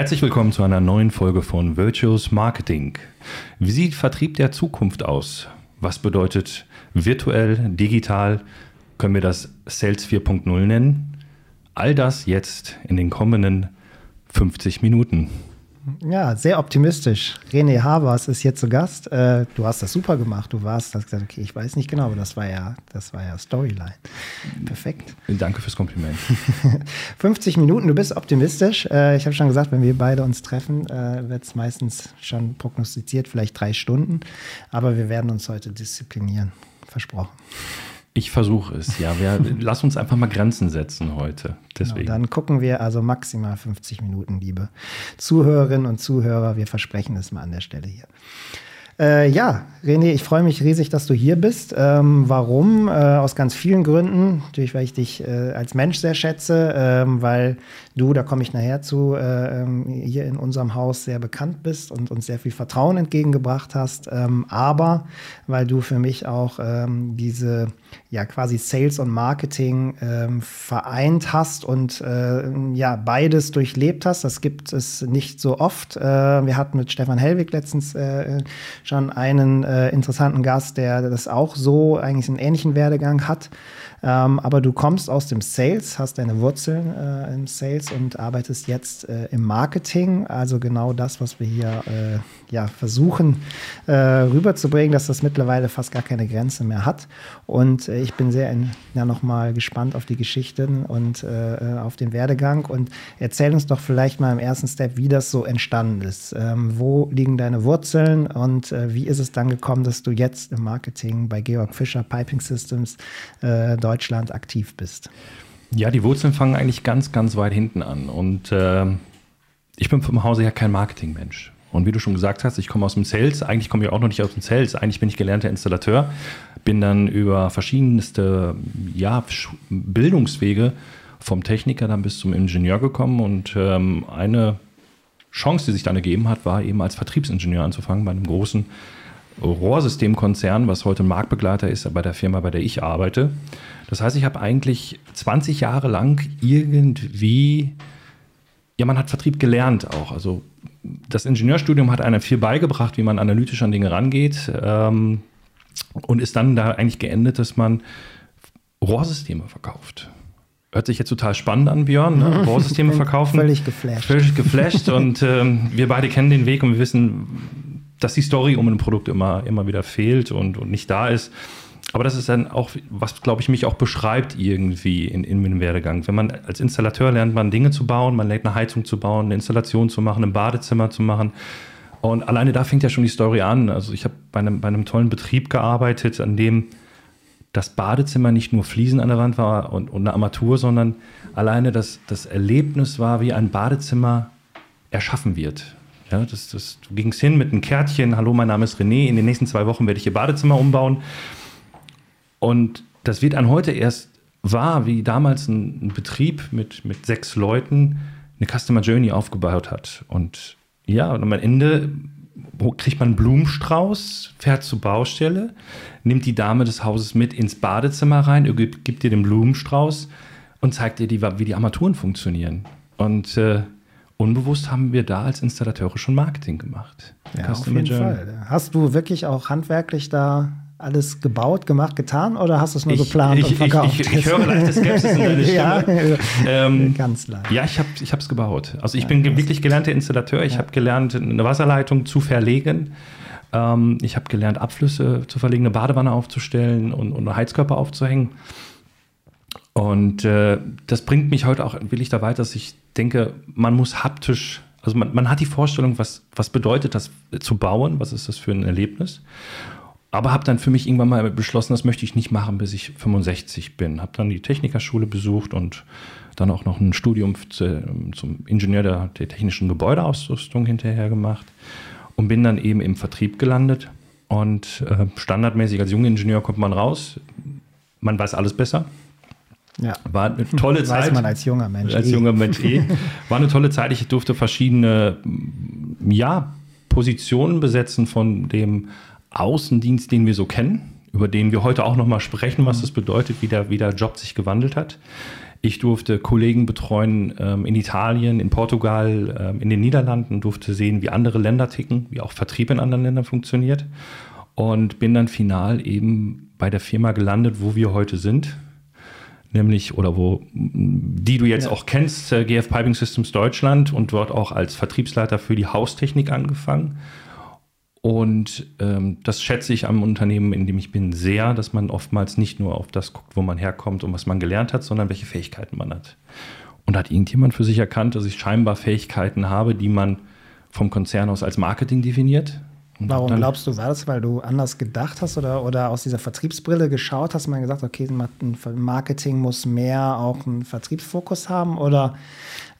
Herzlich willkommen zu einer neuen Folge von Virtuous Marketing. Wie sieht Vertrieb der Zukunft aus? Was bedeutet virtuell, digital? Können wir das Sales 4.0 nennen? All das jetzt in den kommenden 50 Minuten. Ja, sehr optimistisch. René Habers ist hier zu Gast. Äh, du hast das super gemacht. Du warst, hast gesagt, okay, ich weiß nicht genau, aber das war ja, das war ja Storyline. Perfekt. Danke fürs Kompliment. 50 Minuten, du bist optimistisch. Äh, ich habe schon gesagt, wenn wir beide uns treffen, äh, wird es meistens schon prognostiziert, vielleicht drei Stunden. Aber wir werden uns heute disziplinieren. Versprochen. Ich versuche es, ja. Wir, lass uns einfach mal Grenzen setzen heute. Deswegen. Genau, dann gucken wir also maximal 50 Minuten, liebe Zuhörerinnen und Zuhörer. Wir versprechen es mal an der Stelle hier. Äh, ja, René, ich freue mich riesig, dass du hier bist. Ähm, warum? Äh, aus ganz vielen Gründen. Natürlich, weil ich dich äh, als Mensch sehr schätze, ähm, weil du, da komme ich nachher zu, äh, ähm, hier in unserem Haus sehr bekannt bist und uns sehr viel Vertrauen entgegengebracht hast. Ähm, aber weil du für mich auch ähm, diese ja quasi Sales und Marketing ähm, vereint hast und äh, ja beides durchlebt hast. Das gibt es nicht so oft. Äh, wir hatten mit Stefan Hellwig letztens schon einen äh, interessanten Gast, der das auch so eigentlich einen ähnlichen Werdegang hat. Ähm, aber du kommst aus dem Sales, hast deine Wurzeln äh, im Sales und arbeitest jetzt äh, im Marketing. Also genau das, was wir hier äh, ja, versuchen äh, rüberzubringen, dass das mittlerweile fast gar keine Grenze mehr hat. Und äh, ich bin sehr ja, nochmal gespannt auf die Geschichten und äh, auf den Werdegang. Und erzähl uns doch vielleicht mal im ersten Step, wie das so entstanden ist. Ähm, wo liegen deine Wurzeln und wie ist es dann gekommen, dass du jetzt im Marketing bei Georg Fischer Piping Systems dort Deutschland aktiv bist? Ja, die Wurzeln fangen eigentlich ganz, ganz weit hinten an. Und äh, ich bin vom Hause her kein Marketingmensch. Und wie du schon gesagt hast, ich komme aus dem Sales. Eigentlich komme ich auch noch nicht aus dem Sales. Eigentlich bin ich gelernter Installateur. Bin dann über verschiedenste ja, Bildungswege vom Techniker dann bis zum Ingenieur gekommen. Und ähm, eine Chance, die sich dann ergeben hat, war eben als Vertriebsingenieur anzufangen bei einem großen Rohrsystemkonzern, was heute ein Marktbegleiter ist bei der Firma, bei der ich arbeite. Das heißt, ich habe eigentlich 20 Jahre lang irgendwie, ja, man hat Vertrieb gelernt auch. Also das Ingenieurstudium hat einem viel beigebracht, wie man analytisch an Dinge rangeht ähm, und ist dann da eigentlich geendet, dass man Rohrsysteme verkauft. Hört sich jetzt total spannend an, Björn. Ne? Rohrsysteme verkaufen. Völlig geflasht. Völlig geflasht. und ähm, wir beide kennen den Weg und wir wissen, dass die Story um ein Produkt immer, immer wieder fehlt und, und nicht da ist. Aber das ist dann auch, was, glaube ich, mich auch beschreibt irgendwie in, in meinem Werdegang. Wenn man als Installateur lernt, man Dinge zu bauen, man lernt eine Heizung zu bauen, eine Installation zu machen, ein Badezimmer zu machen. Und alleine da fängt ja schon die Story an. Also ich habe bei einem, bei einem tollen Betrieb gearbeitet, an dem das Badezimmer nicht nur Fliesen an der Wand war und, und eine Armatur, sondern alleine das, das Erlebnis war, wie ein Badezimmer erschaffen wird. Ja, das, das, du gingst hin mit einem Kärtchen, hallo, mein Name ist René, in den nächsten zwei Wochen werde ich ihr Badezimmer umbauen. Und das wird an heute erst wahr, wie damals ein, ein Betrieb mit, mit sechs Leuten eine Customer Journey aufgebaut hat. Und ja, und am Ende kriegt man einen Blumenstrauß, fährt zur Baustelle, nimmt die Dame des Hauses mit ins Badezimmer rein, gibt, gibt ihr den Blumenstrauß und zeigt ihr, die, wie die Armaturen funktionieren. Und äh, unbewusst haben wir da als Installateure schon Marketing gemacht. Ja, auf jeden Journey. Fall. Hast du wirklich auch handwerklich da alles gebaut, gemacht, getan oder hast du es nur ich, geplant ich, und verkauft? Ich, ich, höre leichte Skepsis in deiner Stimme. ja, ähm, ganz leicht. Ja, ich habe es gebaut. Also ich ja, bin wirklich gelernter Installateur. Ich ja. habe gelernt, eine Wasserleitung zu verlegen. Ähm, ich habe gelernt, Abflüsse zu verlegen, eine Badewanne aufzustellen und, und einen Heizkörper aufzuhängen. Und äh, das bringt mich heute auch wirklich da weiter, dass ich denke, man muss haptisch also man, man, hat die Vorstellung, was, was bedeutet das zu bauen, was ist das für ein Erlebnis aber habe dann für mich irgendwann mal beschlossen, das möchte ich nicht machen, bis ich 65 bin. Habe dann die Technikerschule besucht und dann auch noch ein Studium zu, zum Ingenieur der, der, technischen Gebäudeausrüstung hinterher gemacht und bin dann eben im Vertrieb gelandet. Und äh, standardmäßig als junger Ingenieur kommt man raus, man weiß alles besser. Ja. War eine tolle Zeit. Weiß man als junger Mensch. Als eh. junger Mensch eh. War eine tolle Zeit. Ich durfte verschiedene ja, Positionen besetzen von dem Außendienst, den wir so kennen, über den wir heute auch nochmal sprechen, was mhm. das bedeutet, wie der, wie der Job sich gewandelt hat. Ich durfte Kollegen betreuen ähm, in Italien, in Portugal, ähm, in den Niederlanden, durfte sehen, wie andere Länder ticken, wie auch Vertrieb in anderen Ländern funktioniert. Und bin dann final eben bei der Firma gelandet, wo wir heute sind. Nämlich, oder wo, die du jetzt ja. auch kennst, äh, GF Piping Systems Deutschland und dort auch als Vertriebsleiter für die Haustechnik angefangen und ähm, das schätze ich am Unternehmen, in dem ich bin, sehr, dass man oftmals nicht nur auf das guckt, wo man herkommt und was man gelernt hat, sondern welche Fähigkeiten man hat. Und hat irgendjemand für sich erkannt, dass ich scheinbar Fähigkeiten habe, die man vom Konzern aus als Marketing definiert? Warum glaubst du, war das, weil du anders gedacht hast oder, oder aus dieser Vertriebsbrille geschaut hast, man gesagt, okay, Marketing muss mehr auch einen Vertriebsfokus haben? Oder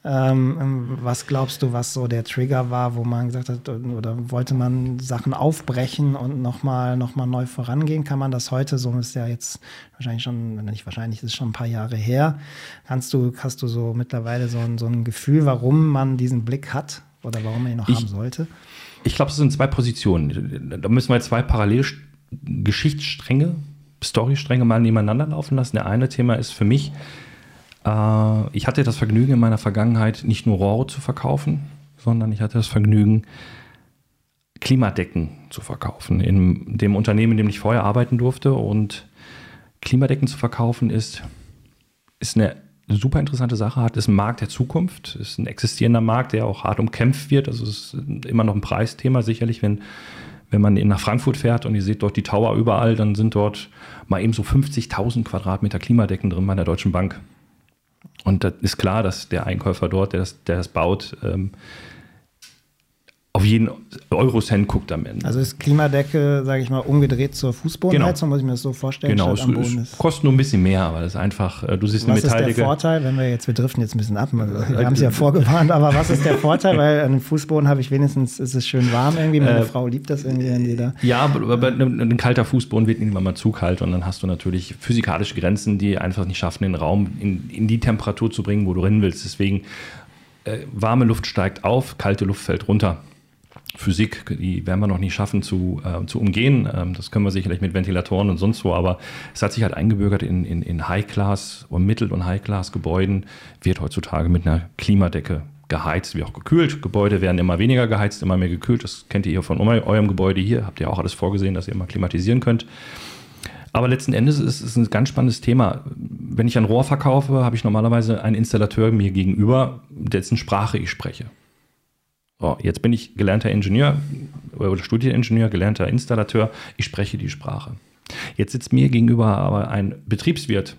ähm, was glaubst du, was so der Trigger war, wo man gesagt hat, oder wollte man Sachen aufbrechen und nochmal noch mal neu vorangehen? Kann man das heute, so ist ja jetzt wahrscheinlich schon, nicht wahrscheinlich, ist schon ein paar Jahre her. Kannst du, hast du so mittlerweile so ein, so ein Gefühl, warum man diesen Blick hat oder warum man ihn noch ich, haben sollte? Ich glaube, es sind zwei Positionen. Da müssen wir zwei parallele Geschichtsstränge, Storystränge mal nebeneinander laufen lassen. Der eine Thema ist für mich, äh, ich hatte das Vergnügen in meiner Vergangenheit nicht nur Rohre zu verkaufen, sondern ich hatte das Vergnügen, Klimadecken zu verkaufen. In dem Unternehmen, in dem ich vorher arbeiten durfte. Und Klimadecken zu verkaufen ist, ist eine super interessante Sache, hat ist ein Markt der Zukunft, ist ein existierender Markt, der auch hart umkämpft wird. Also es ist immer noch ein Preisthema, sicherlich, wenn, wenn man nach Frankfurt fährt und ihr seht dort die Tower überall, dann sind dort mal eben so 50.000 Quadratmeter Klimadecken drin bei der Deutschen Bank. Und das ist klar, dass der Einkäufer dort, der das, der das baut, ähm, auf jeden Eurocent guckt am Ende. Also ist Klimadecke, sage ich mal, umgedreht zur Fußbodenheizung, genau. muss ich mir das so vorstellen? Genau, es, es kostet nur ein bisschen mehr, aber das ist einfach, äh, du siehst eine Was ist der Vorteil, wenn wir jetzt, wir driften jetzt ein bisschen ab, wir haben es ja vorgewarnt, aber was ist der Vorteil, weil an dem Fußboden habe ich wenigstens, ist es schön warm irgendwie, meine äh, Frau liebt das irgendwie, wenn die da... Ja, aber, aber ein, ein, kalter Fußboden wird irgendwann mal zu kalt und dann hast du natürlich physikalische Grenzen, die einfach nicht schaffen, den Raum in, in die Temperatur zu bringen, wo du rennen willst. Deswegen, äh, warme Luft steigt auf, kalte Luft fällt runter. Physik, die werden wir noch nicht schaffen zu, äh, zu umgehen. Ähm, das können wir sicherlich mit Ventilatoren und sonst wo, aber es hat sich halt eingebürgert in, in, in High-Class- und Mittel- und High-Class-Gebäuden, wird heutzutage mit einer Klimadecke geheizt, wie auch gekühlt. Gebäude werden immer weniger geheizt, immer mehr gekühlt. Das kennt ihr hier von eurem Gebäude hier. Habt ihr auch alles vorgesehen, dass ihr immer klimatisieren könnt. Aber letzten Endes ist es ein ganz spannendes Thema. Wenn ich ein Rohr verkaufe, habe ich normalerweise einen Installateur mir gegenüber, dessen Sprache ich spreche. So, jetzt bin ich gelernter Ingenieur oder Studieningenieur, gelernter Installateur. Ich spreche die Sprache. Jetzt sitzt mir gegenüber aber ein Betriebswirt,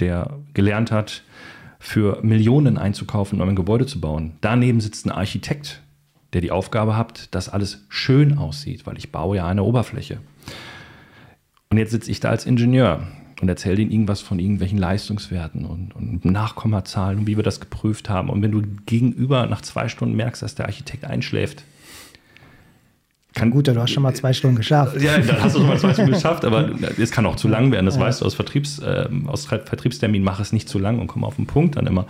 der gelernt hat, für Millionen einzukaufen, um ein Gebäude zu bauen. Daneben sitzt ein Architekt, der die Aufgabe hat, dass alles schön aussieht, weil ich baue ja eine Oberfläche. Und jetzt sitze ich da als Ingenieur und erzähle ihnen irgendwas von irgendwelchen Leistungswerten und, und Nachkommazahlen und wie wir das geprüft haben. Und wenn du gegenüber nach zwei Stunden merkst, dass der Architekt einschläft, kann gut, du hast schon mal zwei Stunden geschafft. Ja, dann hast du schon mal zwei Stunden geschafft, aber es kann auch zu lang werden. Das ja. weißt du aus, Vertriebs, äh, aus Vertriebstermin, mach es nicht zu lang und komm auf den Punkt dann immer.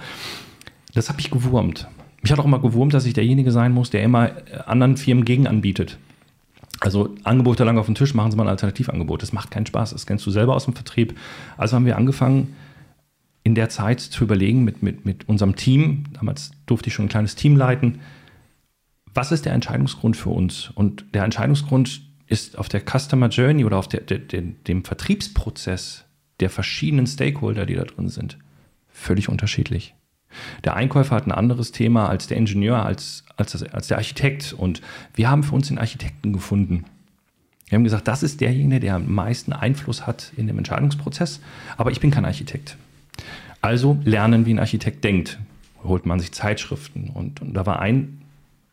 Das habe ich gewurmt. Mich hat auch immer gewurmt, dass ich derjenige sein muss, der immer anderen Firmen gegen anbietet. Also Angebote lang auf den Tisch, machen Sie mal ein Alternativangebot. Das macht keinen Spaß. Das kennst du selber aus dem Vertrieb. Also haben wir angefangen, in der Zeit zu überlegen mit, mit, mit unserem Team, damals durfte ich schon ein kleines Team leiten, was ist der Entscheidungsgrund für uns? Und der Entscheidungsgrund ist auf der Customer Journey oder auf der, der, dem Vertriebsprozess der verschiedenen Stakeholder, die da drin sind, völlig unterschiedlich. Der Einkäufer hat ein anderes Thema als der Ingenieur, als, als, das, als der Architekt. Und wir haben für uns den Architekten gefunden. Wir haben gesagt, das ist derjenige, der am meisten Einfluss hat in dem Entscheidungsprozess. Aber ich bin kein Architekt. Also lernen, wie ein Architekt denkt. Holt man sich Zeitschriften. Und, und da war ein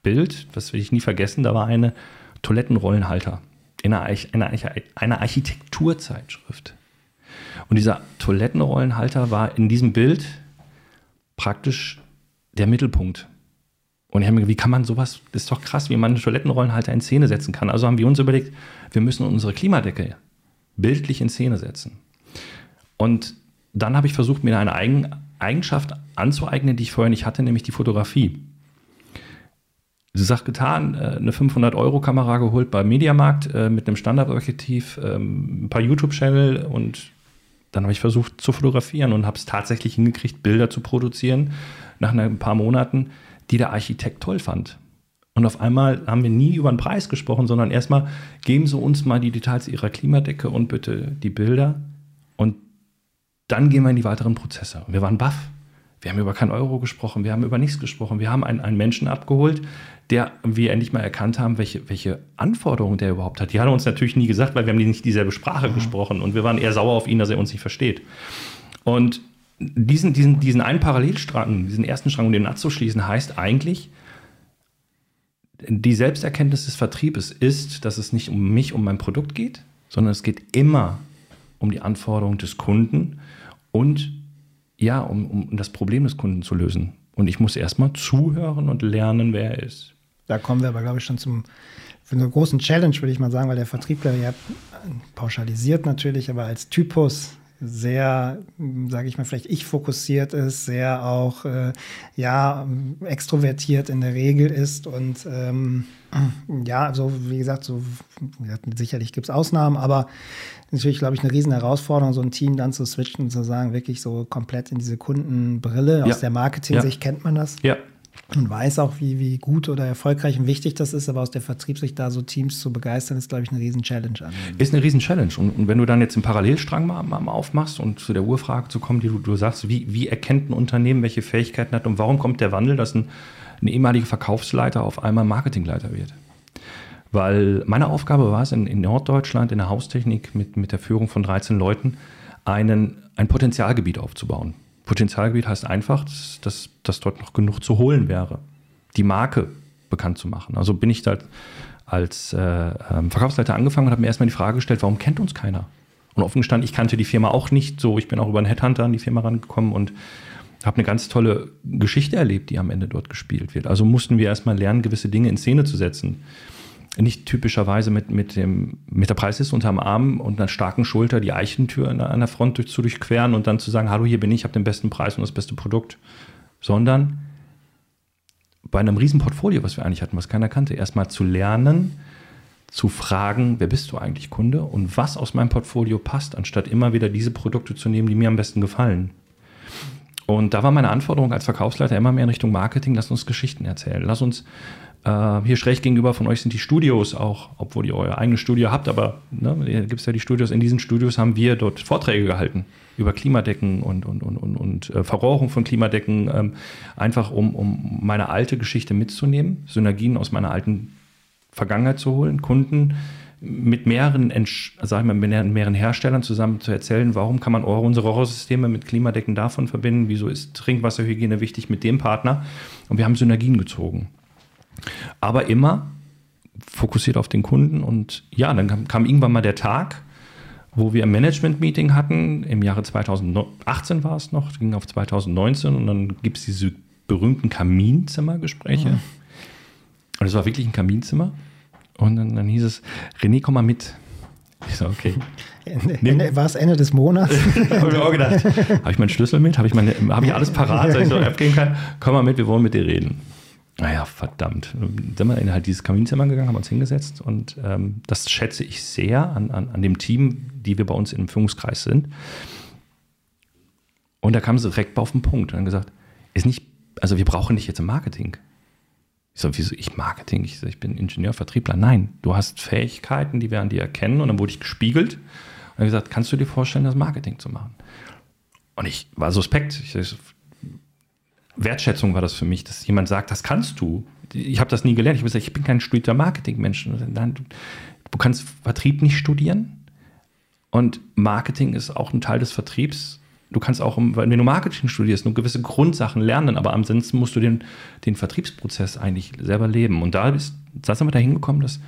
Bild, das will ich nie vergessen, da war eine Toilettenrollenhalter in einer, einer, einer Architekturzeitschrift. Und dieser Toilettenrollenhalter war in diesem Bild praktisch der Mittelpunkt. Und ich habe mir gedacht, wie kann man sowas, das ist doch krass, wie man einen Toilettenrollenhalter in Szene setzen kann. Also haben wir uns überlegt, wir müssen unsere Klimadecke bildlich in Szene setzen. Und dann habe ich versucht, mir eine Eigen Eigenschaft anzueignen, die ich vorher nicht hatte, nämlich die Fotografie. Sie sagt getan, äh, eine 500-Euro-Kamera geholt beim Mediamarkt äh, mit einem Standardobjektiv, ähm, ein paar YouTube-Channel und dann habe ich versucht zu fotografieren und habe es tatsächlich hingekriegt, Bilder zu produzieren nach ein paar Monaten, die der Architekt toll fand. Und auf einmal haben wir nie über den Preis gesprochen, sondern erstmal geben Sie uns mal die Details Ihrer Klimadecke und bitte die Bilder. Und dann gehen wir in die weiteren Prozesse. Und wir waren baff. Wir haben über keinen Euro gesprochen, wir haben über nichts gesprochen. Wir haben einen, einen Menschen abgeholt, der wir endlich mal erkannt haben, welche, welche Anforderungen der überhaupt hat. Die hat er uns natürlich nie gesagt, weil wir haben nicht dieselbe Sprache mhm. gesprochen und wir waren eher sauer auf ihn, dass er uns nicht versteht. Und diesen, diesen, diesen einen Parallelstrang, diesen ersten Strang, um den abzuschließen, heißt eigentlich, die Selbsterkenntnis des Vertriebes ist, dass es nicht um mich, um mein Produkt geht, sondern es geht immer um die Anforderungen des Kunden und ja, um, um das Problem des Kunden zu lösen. Und ich muss erstmal zuhören und lernen, wer er ist. Da kommen wir aber, glaube ich, schon zum für eine großen Challenge, würde ich mal sagen, weil der Vertriebler ja pauschalisiert natürlich, aber als Typus sehr, sage ich mal, vielleicht ich fokussiert ist, sehr auch äh, ja extrovertiert in der Regel ist und ähm, ja, so wie gesagt, so sicherlich gibt es Ausnahmen, aber natürlich, glaube ich, eine riesen Herausforderung, so ein Team dann zu switchen und zu sagen, wirklich so komplett in diese Kundenbrille. Ja. Aus der Marketing-Sicht ja. kennt man das. Ja. Und weiß auch, wie, wie gut oder erfolgreich und wichtig das ist, aber aus der Vertriebssicht da so Teams zu begeistern, ist, glaube ich, eine riesen Challenge. An. Ist eine riesen Challenge. Und, und, wenn du dann jetzt einen Parallelstrang mal, mal aufmachst und zu der Urfrage zu kommen, die du, du sagst, wie, wie erkennt ein Unternehmen, welche Fähigkeiten hat und warum kommt der Wandel, dass ein, ein ehemaliger Verkaufsleiter auf einmal Marketingleiter wird? Weil meine Aufgabe war es, in, in Norddeutschland in der Haustechnik mit, mit der Führung von 13 Leuten einen, ein Potenzialgebiet aufzubauen. Potenzialgebiet heißt einfach, dass, dass, dort noch genug zu holen wäre, die Marke bekannt zu machen. Also bin ich da als äh, ähm, Verkaufsleiter angefangen und habe mir erstmal die Frage gestellt, warum kennt uns keiner? Und offen gestanden, ich kannte die Firma auch nicht so. Ich bin auch über einen Headhunter an die Firma rangekommen und habe eine ganz tolle Geschichte erlebt, die am Ende dort gespielt wird. Also mussten wir erstmal lernen, gewisse Dinge in Szene zu setzen nicht typischerweise mit, mit, dem, mit der Preisliste unterm Arm und einer starken Schulter die Eichentür an der, Front durch, zu durchqueren und dann zu sagen, hallo, hier bin ich, ich habe den besten Preis und das beste Produkt, sondern bei einem riesen Portfolio, was wir eigentlich hatten, was keiner kannte, erstmal zu lernen, zu fragen, wer bist du eigentlich Kunde? Und was aus meinem Portfolio passt, anstatt immer wieder diese Produkte zu nehmen, die mir am besten gefallen. Und da war meine Anforderung als Verkaufsleiter immer mehr in Richtung Marketing, lass uns Geschichten erzählen, lass uns äh, hier schräg gegenüber von euch sind die Studios auch, obwohl ihr euer eigenes Studio habt, aber ne, gibt es ja die Studios. In diesen Studios haben wir dort Vorträge gehalten über Klimadecken und, und, und, und, und äh, Verrohrung von Klimadecken, ähm, einfach um, um meine alte Geschichte mitzunehmen, Synergien aus meiner alten Vergangenheit zu holen, Kunden mit mehreren, sag ich mal, mit mehreren Herstellern zusammen zu erzählen, warum kann man unsere Rohrsysteme mit Klimadecken davon verbinden, wieso ist Trinkwasserhygiene wichtig mit dem Partner und wir haben Synergien gezogen. Aber immer fokussiert auf den Kunden. Und ja, dann kam, kam irgendwann mal der Tag, wo wir ein Management-Meeting hatten. Im Jahre 2018 war es noch, ging auf 2019 und dann gibt es diese berühmten Kaminzimmergespräche. Mhm. Und es war wirklich ein Kaminzimmer. Und dann, dann hieß es, René, komm mal mit. Ich so, okay. Ende, war es Ende des Monats? habe ich mir auch gedacht, habe ich meinen Schlüssel mit? Habe ich, hab ich alles parat, dass ich so abgehen kann? Komm mal mit, wir wollen mit dir reden. Naja, verdammt. Dann sind wir in halt dieses Kaminzimmer gegangen, haben uns hingesetzt und ähm, das schätze ich sehr an, an, an dem Team, die wir bei uns im Führungskreis sind. Und da kam sie direkt auf den Punkt und haben gesagt, ist nicht, also wir brauchen nicht jetzt im Marketing. Ich so, wieso ich Marketing? Ich, so, ich bin Ingenieur, Vertriebler. Nein, du hast Fähigkeiten, die wir an dir erkennen. Und dann wurde ich gespiegelt und gesagt, kannst du dir vorstellen, das Marketing zu machen? Und ich war suspekt. Ich, Wertschätzung war das für mich, dass jemand sagt, das kannst du. Ich habe das nie gelernt. Ich habe gesagt, ich bin kein studierter Marketingmensch. Du kannst Vertrieb nicht studieren. Und Marketing ist auch ein Teil des Vertriebs. Du kannst auch, wenn du Marketing studierst, nur gewisse Grundsachen lernen, aber ansonsten musst du den, den Vertriebsprozess eigentlich selber leben. Und da, ist, da sind wir dahin gekommen, dass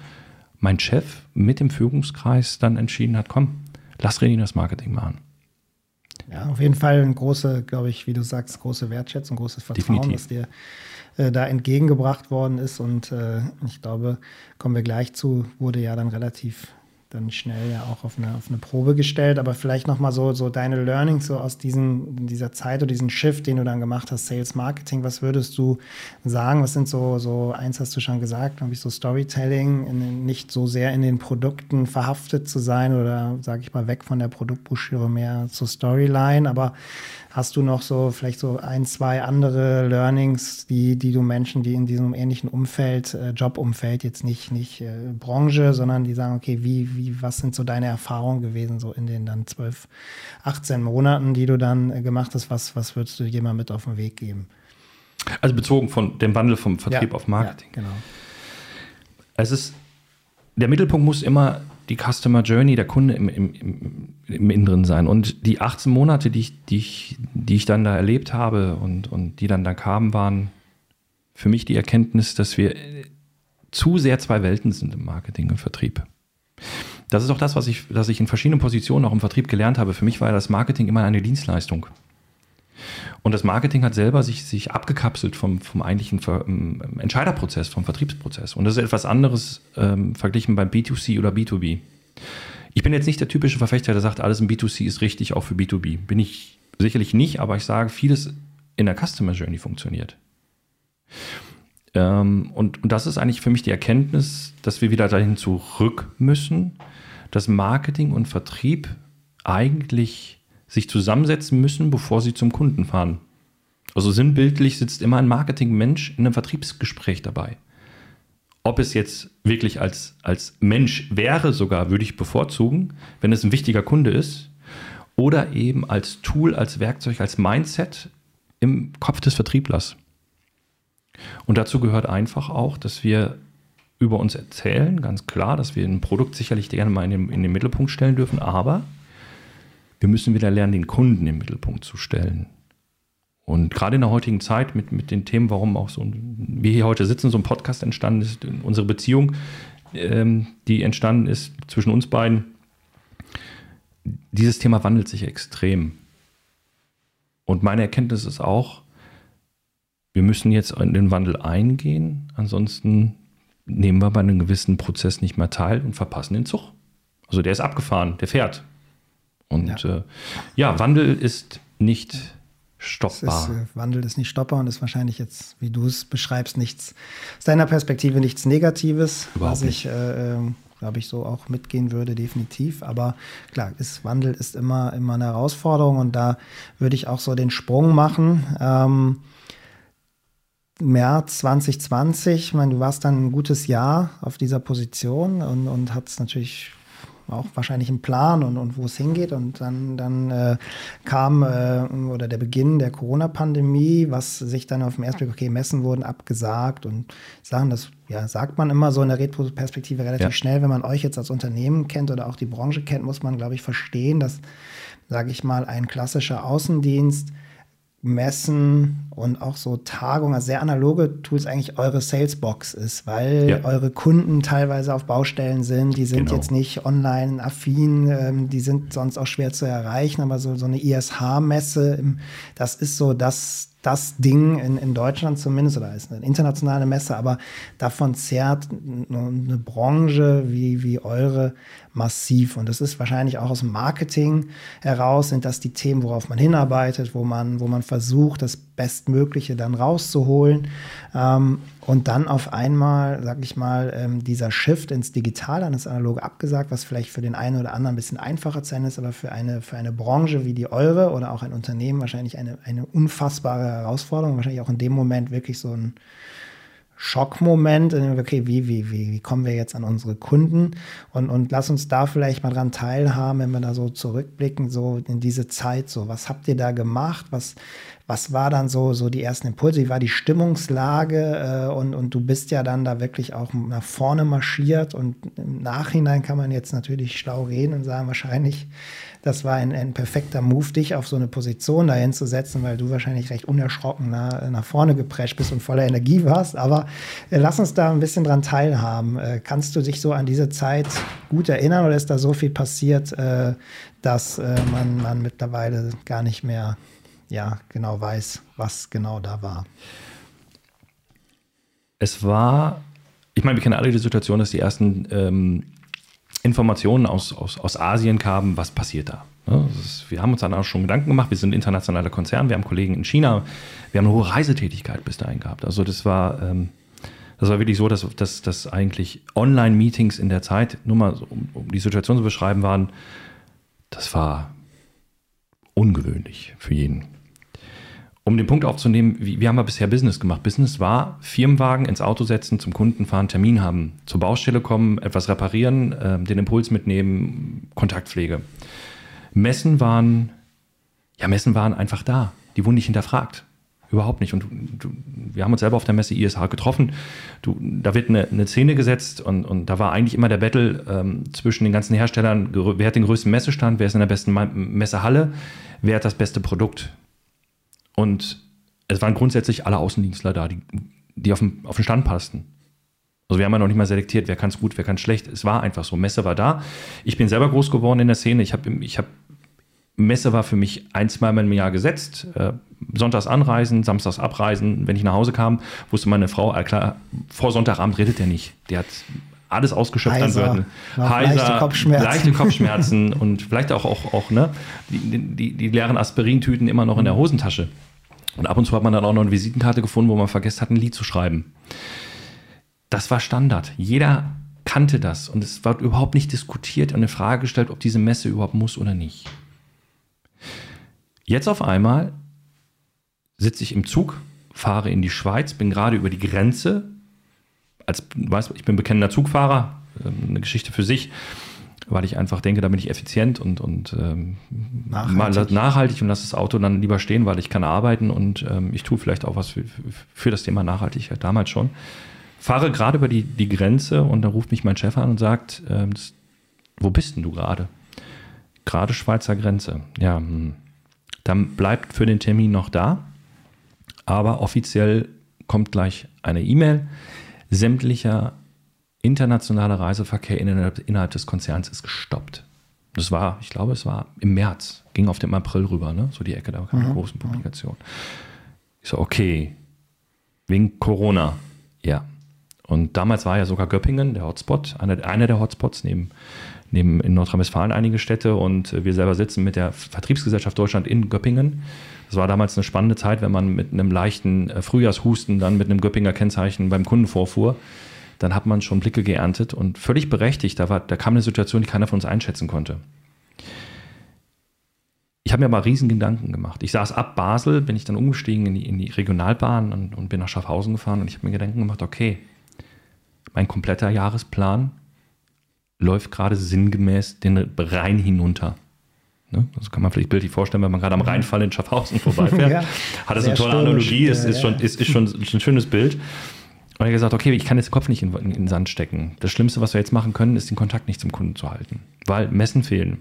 mein Chef mit dem Führungskreis dann entschieden hat, komm, lass René das Marketing machen. Ja, auf jeden Fall eine große, glaube ich, wie du sagst, große Wertschätzung, großes Vertrauen, Definitiv. das dir äh, da entgegengebracht worden ist. Und äh, ich glaube, kommen wir gleich zu, wurde ja dann relativ dann schnell ja auch auf eine, auf eine Probe gestellt. Aber vielleicht nochmal so, so deine Learnings so aus diesen, dieser Zeit oder diesen Shift, den du dann gemacht hast, Sales Marketing. Was würdest du sagen? Was sind so, so eins hast du schon gesagt, glaube ich, so Storytelling, in, nicht so sehr in den Produkten verhaftet zu sein oder, sage ich mal, weg von der Produktbroschüre mehr zur Storyline. Aber Hast du noch so vielleicht so ein, zwei andere Learnings, die, die du Menschen, die in diesem ähnlichen Umfeld, äh, Jobumfeld, jetzt nicht, nicht äh, Branche, sondern die sagen, okay, wie, wie, was sind so deine Erfahrungen gewesen, so in den dann 12, 18 Monaten, die du dann äh, gemacht hast, was, was würdest du jemand mit auf den Weg geben? Also bezogen von dem Wandel vom Vertrieb ja, auf Marketing. Ja, genau. Es ist, der Mittelpunkt muss immer die Customer Journey, der Kunde im, im, im, Inneren sein. Und die 18 Monate, die ich, die ich, die ich dann da erlebt habe und, und die dann da kamen, waren für mich die Erkenntnis, dass wir zu sehr zwei Welten sind im Marketing und Vertrieb. Das ist auch das, was ich, was ich in verschiedenen Positionen auch im Vertrieb gelernt habe. Für mich war das Marketing immer eine Dienstleistung. Und das Marketing hat selber sich, sich abgekapselt vom, vom eigentlichen Ver, ähm, Entscheiderprozess, vom Vertriebsprozess. Und das ist etwas anderes ähm, verglichen beim B2C oder B2B. Ich bin jetzt nicht der typische Verfechter, der sagt, alles im B2C ist richtig, auch für B2B. Bin ich sicherlich nicht, aber ich sage, vieles in der Customer Journey funktioniert. Ähm, und, und das ist eigentlich für mich die Erkenntnis, dass wir wieder dahin zurück müssen, dass Marketing und Vertrieb eigentlich sich zusammensetzen müssen, bevor sie zum Kunden fahren. Also sinnbildlich sitzt immer ein Marketingmensch in einem Vertriebsgespräch dabei. Ob es jetzt wirklich als, als Mensch wäre, sogar würde ich bevorzugen, wenn es ein wichtiger Kunde ist, oder eben als Tool, als Werkzeug, als Mindset im Kopf des Vertrieblers. Und dazu gehört einfach auch, dass wir über uns erzählen, ganz klar, dass wir ein Produkt sicherlich gerne mal in den, in den Mittelpunkt stellen dürfen, aber wir müssen wieder lernen, den Kunden im Mittelpunkt zu stellen. Und gerade in der heutigen Zeit mit, mit den Themen, warum auch so wir hier heute sitzen, so ein Podcast entstanden ist, unsere Beziehung, ähm, die entstanden ist zwischen uns beiden, dieses Thema wandelt sich extrem. Und meine Erkenntnis ist auch, wir müssen jetzt in den Wandel eingehen, ansonsten nehmen wir bei einem gewissen Prozess nicht mehr teil und verpassen den Zug. Also der ist abgefahren, der fährt. Und ja, äh, ja Wandel ist nicht stoppbar. Ist, äh, Wandel ist nicht stoppbar und ist wahrscheinlich jetzt, wie du es beschreibst, nichts aus deiner Perspektive nichts Negatives, Überhaupt was ich, äh, ähm, glaube ich, so auch mitgehen würde, definitiv. Aber klar, ist, Wandel ist immer, immer eine Herausforderung und da würde ich auch so den Sprung machen. Ähm, März 2020, ich meine, du warst dann ein gutes Jahr auf dieser Position und, und hast natürlich auch wahrscheinlich einen Plan und, und wo es hingeht. Und dann, dann äh, kam äh, oder der Beginn der Corona-Pandemie, was sich dann auf dem ersten Blick, okay, Messen wurden abgesagt und Sachen, das ja, sagt man immer so in der Retro-Perspektive relativ ja. schnell. Wenn man euch jetzt als Unternehmen kennt oder auch die Branche kennt, muss man, glaube ich, verstehen, dass, sage ich mal, ein klassischer Außendienst Messen und auch so Tagungen, also sehr analoge Tools eigentlich eure Salesbox ist, weil ja. eure Kunden teilweise auf Baustellen sind, die sind genau. jetzt nicht online affin, ähm, die sind sonst auch schwer zu erreichen, aber so, so eine ISH-Messe, das ist so das, das Ding in, in Deutschland zumindest, oder ist eine internationale Messe, aber davon zehrt eine Branche wie, wie eure massiv. Und das ist wahrscheinlich auch aus dem Marketing heraus, sind das die Themen, worauf man hinarbeitet, wo man, wo man versucht, das Bestmögliche dann rauszuholen. Ähm, und dann auf einmal, sag ich mal, ähm, dieser Shift ins Digitale, an das Analoge abgesagt, was vielleicht für den einen oder anderen ein bisschen einfacher zu sein ist, aber für eine, für eine Branche wie die eure oder auch ein Unternehmen wahrscheinlich eine, eine unfassbare Herausforderung, wahrscheinlich auch in dem Moment wirklich so ein Schockmoment, okay, wie, wie, wie, wie kommen wir jetzt an unsere Kunden? Und, und lass uns da vielleicht mal dran teilhaben, wenn wir da so zurückblicken, so in diese Zeit, so, was habt ihr da gemacht? Was, was war dann so, so die ersten Impulse? Wie war die Stimmungslage? Äh, und, und du bist ja dann da wirklich auch nach vorne marschiert. Und im Nachhinein kann man jetzt natürlich schlau reden und sagen, wahrscheinlich, das war ein, ein perfekter Move, dich auf so eine Position dahin zu setzen, weil du wahrscheinlich recht unerschrocken nach, nach vorne geprescht bist und voller Energie warst. Aber äh, lass uns da ein bisschen dran teilhaben. Äh, kannst du dich so an diese Zeit gut erinnern oder ist da so viel passiert, äh, dass äh, man, man mittlerweile gar nicht mehr ja, genau weiß, was genau da war. Es war, ich meine, wir kennen alle die Situation, dass die ersten ähm, Informationen aus, aus, aus Asien kamen, was passiert da. Ja, ist, wir haben uns dann auch schon Gedanken gemacht, wir sind ein internationaler Konzern, wir haben Kollegen in China, wir haben eine hohe Reisetätigkeit bis dahin gehabt. Also das war, ähm, das war wirklich so, dass, dass, dass eigentlich Online-Meetings in der Zeit, nur mal so, um, um die Situation zu beschreiben, waren, das war ungewöhnlich für jeden um den Punkt aufzunehmen, wie, wie haben wir bisher Business gemacht? Business war Firmenwagen ins Auto setzen, zum Kunden fahren, Termin haben, zur Baustelle kommen, etwas reparieren, äh, den Impuls mitnehmen, Kontaktpflege. Messen waren, ja, Messen waren einfach da. Die wurden nicht hinterfragt. Überhaupt nicht. Und du, wir haben uns selber auf der Messe ISH getroffen. Du, da wird eine, eine Szene gesetzt und, und da war eigentlich immer der Battle ähm, zwischen den ganzen Herstellern, wer hat den größten Messestand, wer ist in der besten Messehalle, wer hat das beste Produkt. Und es waren grundsätzlich alle Außendienstler da, die, die auf, den, auf den Stand passten. Also wir haben ja noch nicht mal selektiert, wer kann es gut, wer kann es schlecht. Es war einfach so. Messe war da. Ich bin selber groß geworden in der Szene. Ich habe ich hab, Messe war für mich ein, zweimal im Jahr gesetzt. Äh, sonntags anreisen, samstags abreisen. Wenn ich nach Hause kam, wusste meine Frau, äh, klar, vor Sonntagabend redet er nicht. Der hat alles ausgeschöpft an Wörtern. Heiser, leichte Kopfschmerzen. Leichte Kopfschmerzen und vielleicht auch, auch, auch ne, die, die, die leeren Aspirintüten immer noch in der Hosentasche. Und ab und zu hat man dann auch noch eine Visitenkarte gefunden, wo man vergessen hat, ein Lied zu schreiben. Das war Standard. Jeder kannte das und es war überhaupt nicht diskutiert und eine Frage gestellt, ob diese Messe überhaupt muss oder nicht. Jetzt auf einmal sitze ich im Zug, fahre in die Schweiz, bin gerade über die Grenze. Als, weiß, ich bin bekennender Zugfahrer, ähm, eine Geschichte für sich weil ich einfach denke, da bin ich effizient und, und ähm, nachhaltig. nachhaltig. und lasse das Auto dann lieber stehen, weil ich kann arbeiten und ähm, ich tue vielleicht auch was für, für das Thema Nachhaltigkeit damals schon. Fahre gerade über die, die Grenze und dann ruft mich mein Chef an und sagt, ähm, wo bist denn du gerade? Gerade Schweizer Grenze. Ja, hm. dann bleibt für den Termin noch da, aber offiziell kommt gleich eine E-Mail sämtlicher internationaler Reiseverkehr innerhalb, innerhalb des Konzerns ist gestoppt. Das war, ich glaube, es war im März, ging auf dem April rüber, ne? so die Ecke, da kam mhm. eine große Publikation. Ich so, okay, wegen Corona, ja. Und damals war ja sogar Göppingen der Hotspot, einer, einer der Hotspots neben, neben in Nordrhein-Westfalen einige Städte und wir selber sitzen mit der Vertriebsgesellschaft Deutschland in Göppingen. Das war damals eine spannende Zeit, wenn man mit einem leichten äh, Frühjahrshusten dann mit einem Göppinger Kennzeichen beim Kunden vorfuhr dann hat man schon Blicke geerntet und völlig berechtigt, da, war, da kam eine Situation, die keiner von uns einschätzen konnte. Ich habe mir aber riesen Gedanken gemacht. Ich saß ab Basel, bin ich dann umgestiegen in die, in die Regionalbahn und, und bin nach Schaffhausen gefahren und ich habe mir Gedanken gemacht, okay, mein kompletter Jahresplan läuft gerade sinngemäß den Rhein hinunter. Ne? Das kann man vielleicht bildlich vorstellen, wenn man gerade am Rheinfall in Schaffhausen vorbeifährt. ja, Hat das eine tolle Analogie, ist, ist, schon, ist, ist schon ein schönes Bild. Und er hat gesagt, okay, ich kann jetzt den Kopf nicht in, in, den Sand stecken. Das Schlimmste, was wir jetzt machen können, ist den Kontakt nicht zum Kunden zu halten, weil Messen fehlen.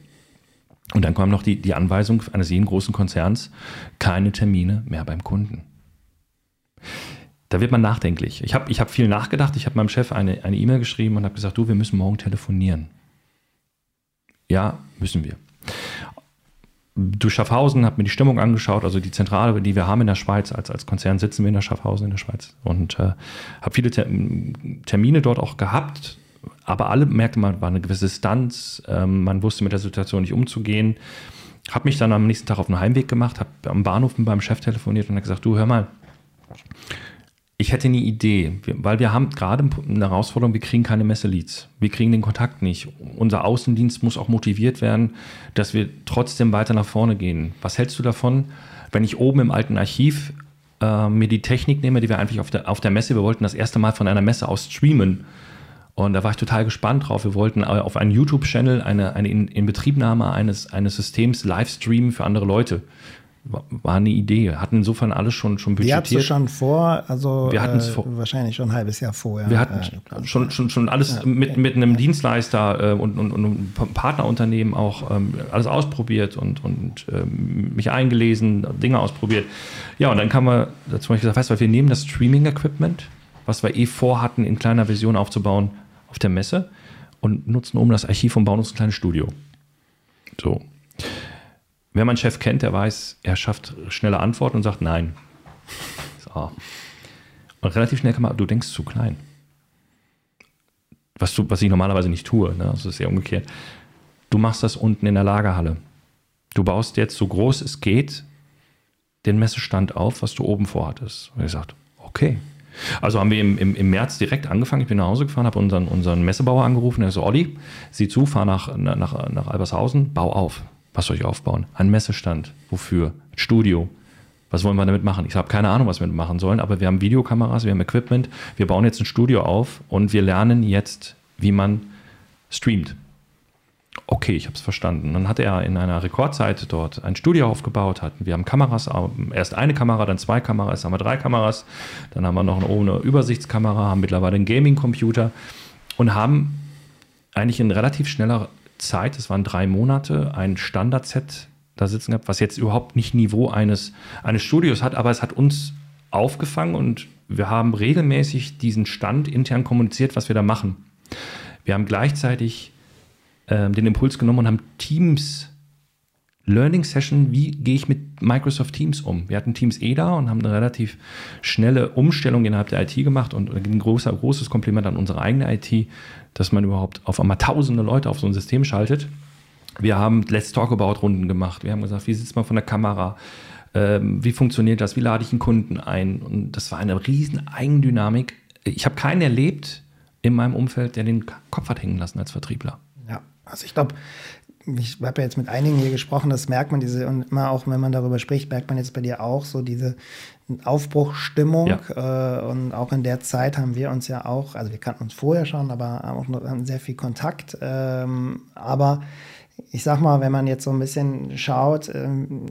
Und dann kam noch die, die Anweisung eines jeden großen Konzerns, keine Termine mehr beim Kunden. Da wird man nachdenklich. Ich habe ich hab viel nachgedacht. Ich habe meinem Chef eine E-Mail e geschrieben und habe gesagt, du, wir müssen morgen telefonieren. Ja, müssen wir durch Schaffhausen, habe mir die Stimmung angeschaut, also die Zentrale, die wir haben in der Schweiz, als, als Konzern sitzen wir in der Schaffhausen in der Schweiz und äh, habe viele Termine dort auch gehabt, aber alle merkte man, war eine gewisse Distanz, ähm, man wusste mit der Situation nicht umzugehen. Habe mich dann am nächsten Tag auf den Heimweg gemacht, habe am Bahnhof mit meinem Chef telefoniert und hat gesagt, du hör mal, ich hätte eine Idee, weil wir haben gerade eine Herausforderung, wir kriegen keine Messeleads. Wir kriegen den Kontakt nicht. Unser Außendienst muss auch motiviert werden, dass wir trotzdem weiter nach vorne gehen. Was hältst du davon, wenn ich oben im alten Archiv äh, mir die Technik nehme, die wir eigentlich auf der, auf der Messe, wir wollten das erste Mal von einer Messe aus streamen. Und da war ich total gespannt drauf. Wir wollten auf einen YouTube-Channel eine, eine Inbetriebnahme eines, eines Systems live streamen für andere Leute war eine Idee. Hatten insofern alles schon, schon budgetiert. Wir hatten es schon vor, also wir äh, vor. wahrscheinlich schon ein halbes Jahr vorher. Wir hatten äh, schon, schon, schon alles ja, mit, mit einem Dienstleister äh, und, und, und einem Partnerunternehmen auch ähm, alles ausprobiert und, und ähm, mich eingelesen, Dinge ausprobiert. Ja, und dann kam man dazu, ich gesagt, weißt du, wir nehmen das Streaming-Equipment, was wir eh vorhatten, in kleiner Version aufzubauen auf der Messe und nutzen um das Archiv und bauen uns ein kleines Studio. So. Wer meinen Chef kennt, der weiß, er schafft schnelle Antworten und sagt Nein. So. Und relativ schnell kann man, du denkst zu klein. was, du, was ich normalerweise nicht tue. Ne? Das ist ja umgekehrt. Du machst das unten in der Lagerhalle. Du baust jetzt so groß es geht den Messestand auf, was du oben vorhattest. Und ich sagte, okay. Also haben wir im, im, im März direkt angefangen. Ich bin nach Hause gefahren, habe unseren, unseren Messebauer angerufen. Er so, Olli, sieh zu, fahr nach, nach, nach Albershausen, bau auf. Was soll ich aufbauen? Ein Messestand. Wofür? Ein Studio. Was wollen wir damit machen? Ich habe keine Ahnung, was wir damit machen sollen, aber wir haben Videokameras, wir haben Equipment. Wir bauen jetzt ein Studio auf und wir lernen jetzt, wie man streamt. Okay, ich habe es verstanden. Dann hat er in einer Rekordzeit dort ein Studio aufgebaut. Hatten. Wir haben Kameras, erst eine Kamera, dann zwei Kameras, dann haben wir drei Kameras. Dann haben wir noch eine, eine Übersichtskamera, haben mittlerweile einen Gaming-Computer und haben eigentlich in relativ schneller Zeit, es waren drei Monate, ein Standard-Set da sitzen gehabt, was jetzt überhaupt nicht Niveau eines, eines Studios hat, aber es hat uns aufgefangen und wir haben regelmäßig diesen Stand intern kommuniziert, was wir da machen. Wir haben gleichzeitig äh, den Impuls genommen und haben Teams Learning Session, wie gehe ich mit Microsoft Teams um? Wir hatten Teams eh da und haben eine relativ schnelle Umstellung innerhalb der IT gemacht und ein großer, großes Kompliment an unsere eigene IT, dass man überhaupt auf einmal tausende Leute auf so ein System schaltet. Wir haben Let's Talk About Runden gemacht. Wir haben gesagt, wie sitzt man von der Kamera? Ähm, wie funktioniert das? Wie lade ich einen Kunden ein? Und das war eine riesen Eigendynamik. Ich habe keinen erlebt in meinem Umfeld, der den Kopf hat hängen lassen als Vertriebler. Ja, also ich glaube, ich habe ja jetzt mit einigen hier gesprochen, das merkt man diese, und immer auch, wenn man darüber spricht, merkt man jetzt bei dir auch so diese Aufbruchstimmung. Ja. Äh, und auch in der Zeit haben wir uns ja auch, also wir kannten uns vorher schon, aber auch noch haben sehr viel Kontakt. Ähm, aber ich sag mal, wenn man jetzt so ein bisschen schaut, ähm,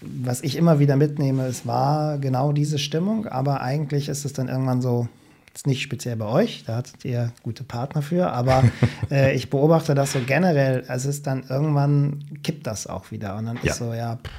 was ich immer wieder mitnehme, es war genau diese Stimmung, aber eigentlich ist es dann irgendwann so, jetzt nicht speziell bei euch, da hattet ihr gute Partner für, aber äh, ich beobachte das so generell, es ist dann irgendwann kippt das auch wieder und dann ja. ist so, ja, pff,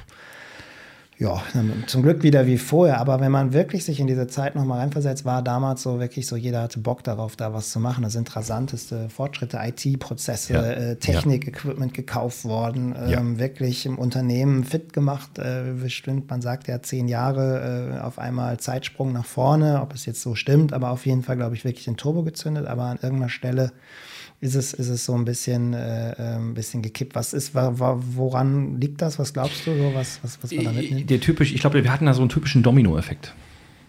ja, zum Glück wieder wie vorher. Aber wenn man wirklich sich in diese Zeit nochmal reinversetzt, war damals so wirklich so, jeder hatte Bock darauf, da was zu machen. Da sind rasanteste Fortschritte, IT-Prozesse, ja. äh, Technik-Equipment gekauft worden, ähm, ja. wirklich im Unternehmen fit gemacht. Äh, bestimmt, man sagt ja zehn Jahre äh, auf einmal Zeitsprung nach vorne, ob es jetzt so stimmt, aber auf jeden Fall, glaube ich, wirklich den Turbo gezündet. Aber an irgendeiner Stelle ist es, ist es so ein bisschen, äh, ein bisschen gekippt. Was ist, woran liegt das? Was glaubst du, so was, was, was man da mitnimmt? Der typisch, ich glaube, wir hatten da so einen typischen Domino-Effekt.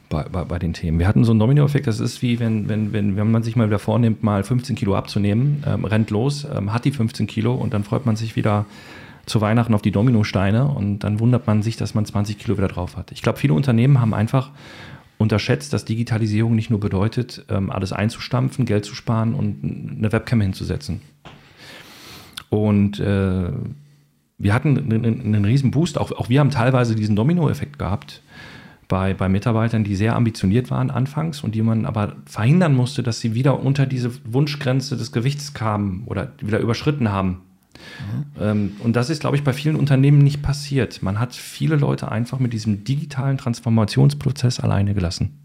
Bei, bei, bei, den Themen. Wir hatten so einen Domino-Effekt, das ist wie wenn, wenn, wenn, wenn man sich mal wieder vornimmt, mal 15 Kilo abzunehmen, ähm, rennt los, ähm, hat die 15 Kilo und dann freut man sich wieder zu Weihnachten auf die Dominosteine und dann wundert man sich, dass man 20 Kilo wieder drauf hat. Ich glaube, viele Unternehmen haben einfach unterschätzt, dass Digitalisierung nicht nur bedeutet, ähm, alles einzustampfen, Geld zu sparen und eine Webcam hinzusetzen. Und äh, wir hatten einen, einen riesen Boost. Auch, auch wir haben teilweise diesen Domino-Effekt gehabt bei, bei Mitarbeitern, die sehr ambitioniert waren anfangs und die man aber verhindern musste, dass sie wieder unter diese Wunschgrenze des Gewichts kamen oder wieder überschritten haben. Mhm. und das ist, glaube ich, bei vielen Unternehmen nicht passiert. Man hat viele Leute einfach mit diesem digitalen Transformationsprozess alleine gelassen.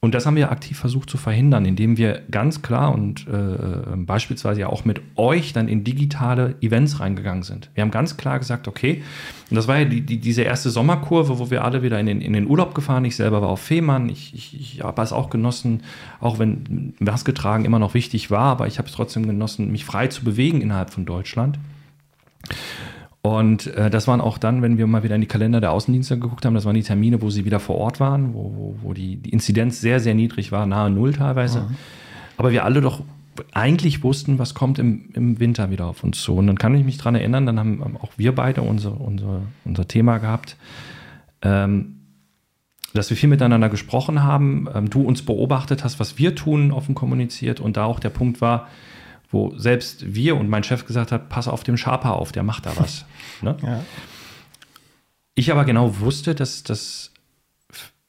Und das haben wir aktiv versucht zu verhindern, indem wir ganz klar und äh, beispielsweise ja auch mit euch dann in digitale Events reingegangen sind. Wir haben ganz klar gesagt, okay, und das war ja die, die, diese erste Sommerkurve, wo wir alle wieder in den, in den Urlaub gefahren. Ich selber war auf Fehmarn. Ich, ich, ich habe es auch genossen, auch wenn Maske tragen immer noch wichtig war, aber ich habe es trotzdem genossen, mich frei zu bewegen innerhalb von Deutschland. Und äh, das waren auch dann, wenn wir mal wieder in die Kalender der Außendienste geguckt haben, das waren die Termine, wo sie wieder vor Ort waren, wo, wo, wo die, die Inzidenz sehr, sehr niedrig war, nahe Null teilweise. Mhm. Aber wir alle doch eigentlich wussten, was kommt im, im Winter wieder auf uns zu. Und dann kann ich mich daran erinnern, dann haben auch wir beide unser, unser, unser Thema gehabt, ähm, dass wir viel miteinander gesprochen haben, ähm, du uns beobachtet hast, was wir tun, offen kommuniziert und da auch der Punkt war, wo selbst wir und mein Chef gesagt hat, pass auf dem Sharper auf, der macht da was. ne? ja. Ich aber genau wusste, dass das,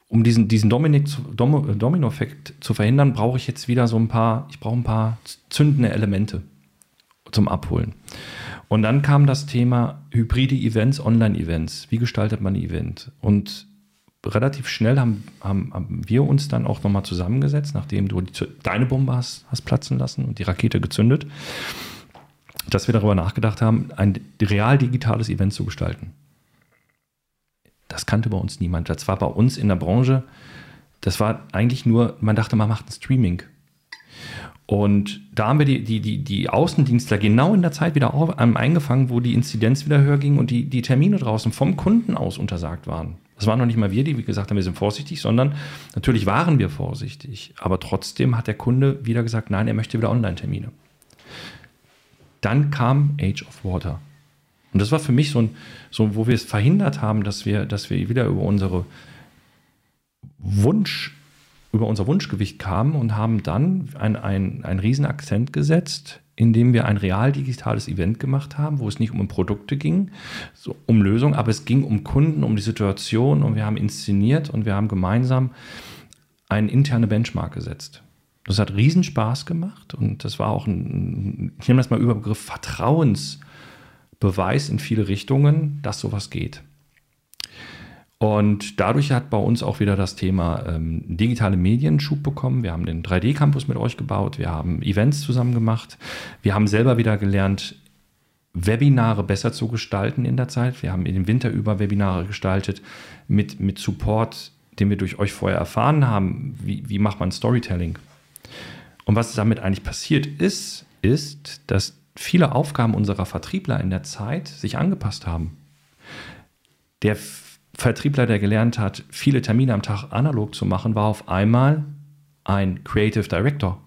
um diesen, diesen Domino-Effekt zu verhindern, brauche ich jetzt wieder so ein paar, ich brauche ein paar zündende Elemente zum Abholen. Und dann kam das Thema hybride Events, Online-Events. Wie gestaltet man ein Event? Und relativ schnell haben, haben, haben wir uns dann auch nochmal zusammengesetzt, nachdem du die, deine Bombe hast, hast platzen lassen und die Rakete gezündet, dass wir darüber nachgedacht haben, ein real digitales Event zu gestalten. Das kannte bei uns niemand. Das war bei uns in der Branche, das war eigentlich nur, man dachte, man macht ein Streaming. Und da haben wir die, die, die, die Außendienstler genau in der Zeit wieder auf, ähm, eingefangen, wo die Inzidenz wieder höher ging und die, die Termine draußen vom Kunden aus untersagt waren. Das waren noch nicht mal wir, die gesagt haben, wir sind vorsichtig, sondern natürlich waren wir vorsichtig. Aber trotzdem hat der Kunde wieder gesagt, nein, er möchte wieder Online-Termine. Dann kam Age of Water. Und das war für mich so ein, so, wo wir es verhindert haben, dass wir, dass wir wieder über unsere Wunsch, über unser Wunschgewicht kamen und haben dann ein, ein, einen riesen Akzent gesetzt, indem wir ein real digitales Event gemacht haben, wo es nicht um Produkte ging, so um Lösungen, aber es ging um Kunden, um die Situation und wir haben inszeniert und wir haben gemeinsam eine interne Benchmark gesetzt. Das hat riesen Spaß gemacht und das war auch ein, ich nehme das mal Überbegriff Vertrauensbeweis in viele Richtungen, dass sowas geht. Und dadurch hat bei uns auch wieder das Thema ähm, digitale Medien Schub bekommen. Wir haben den 3D-Campus mit euch gebaut, wir haben Events zusammen gemacht, wir haben selber wieder gelernt, Webinare besser zu gestalten in der Zeit. Wir haben in den Winter über Webinare gestaltet mit, mit Support, den wir durch euch vorher erfahren haben. Wie, wie macht man Storytelling? Und was damit eigentlich passiert ist, ist, dass viele Aufgaben unserer Vertriebler in der Zeit sich angepasst haben. Der Vertriebler, der gelernt hat, viele Termine am Tag analog zu machen, war auf einmal ein Creative Director.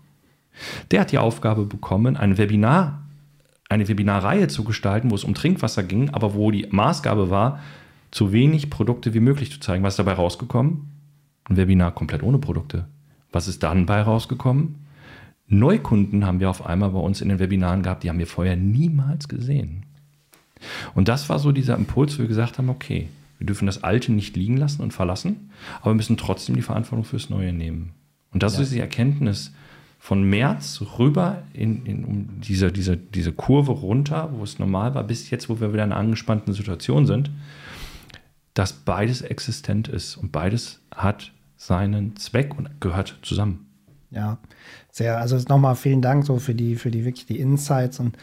Der hat die Aufgabe bekommen, ein Webinar, eine Webinarreihe zu gestalten, wo es um Trinkwasser ging, aber wo die Maßgabe war, so wenig Produkte wie möglich zu zeigen. Was ist dabei rausgekommen? Ein Webinar komplett ohne Produkte. Was ist dann bei rausgekommen? Neukunden haben wir auf einmal bei uns in den Webinaren gehabt, die haben wir vorher niemals gesehen. Und das war so dieser Impuls, wo wir gesagt haben, okay, wir dürfen das Alte nicht liegen lassen und verlassen, aber wir müssen trotzdem die Verantwortung fürs Neue nehmen. Und das ja. ist die Erkenntnis von März rüber in, in um diese, diese, diese Kurve runter, wo es normal war, bis jetzt, wo wir wieder in einer angespannten Situation sind, dass beides existent ist und beides hat seinen Zweck und gehört zusammen. Ja, sehr, also nochmal vielen Dank so für die, für die wirklich die Insights und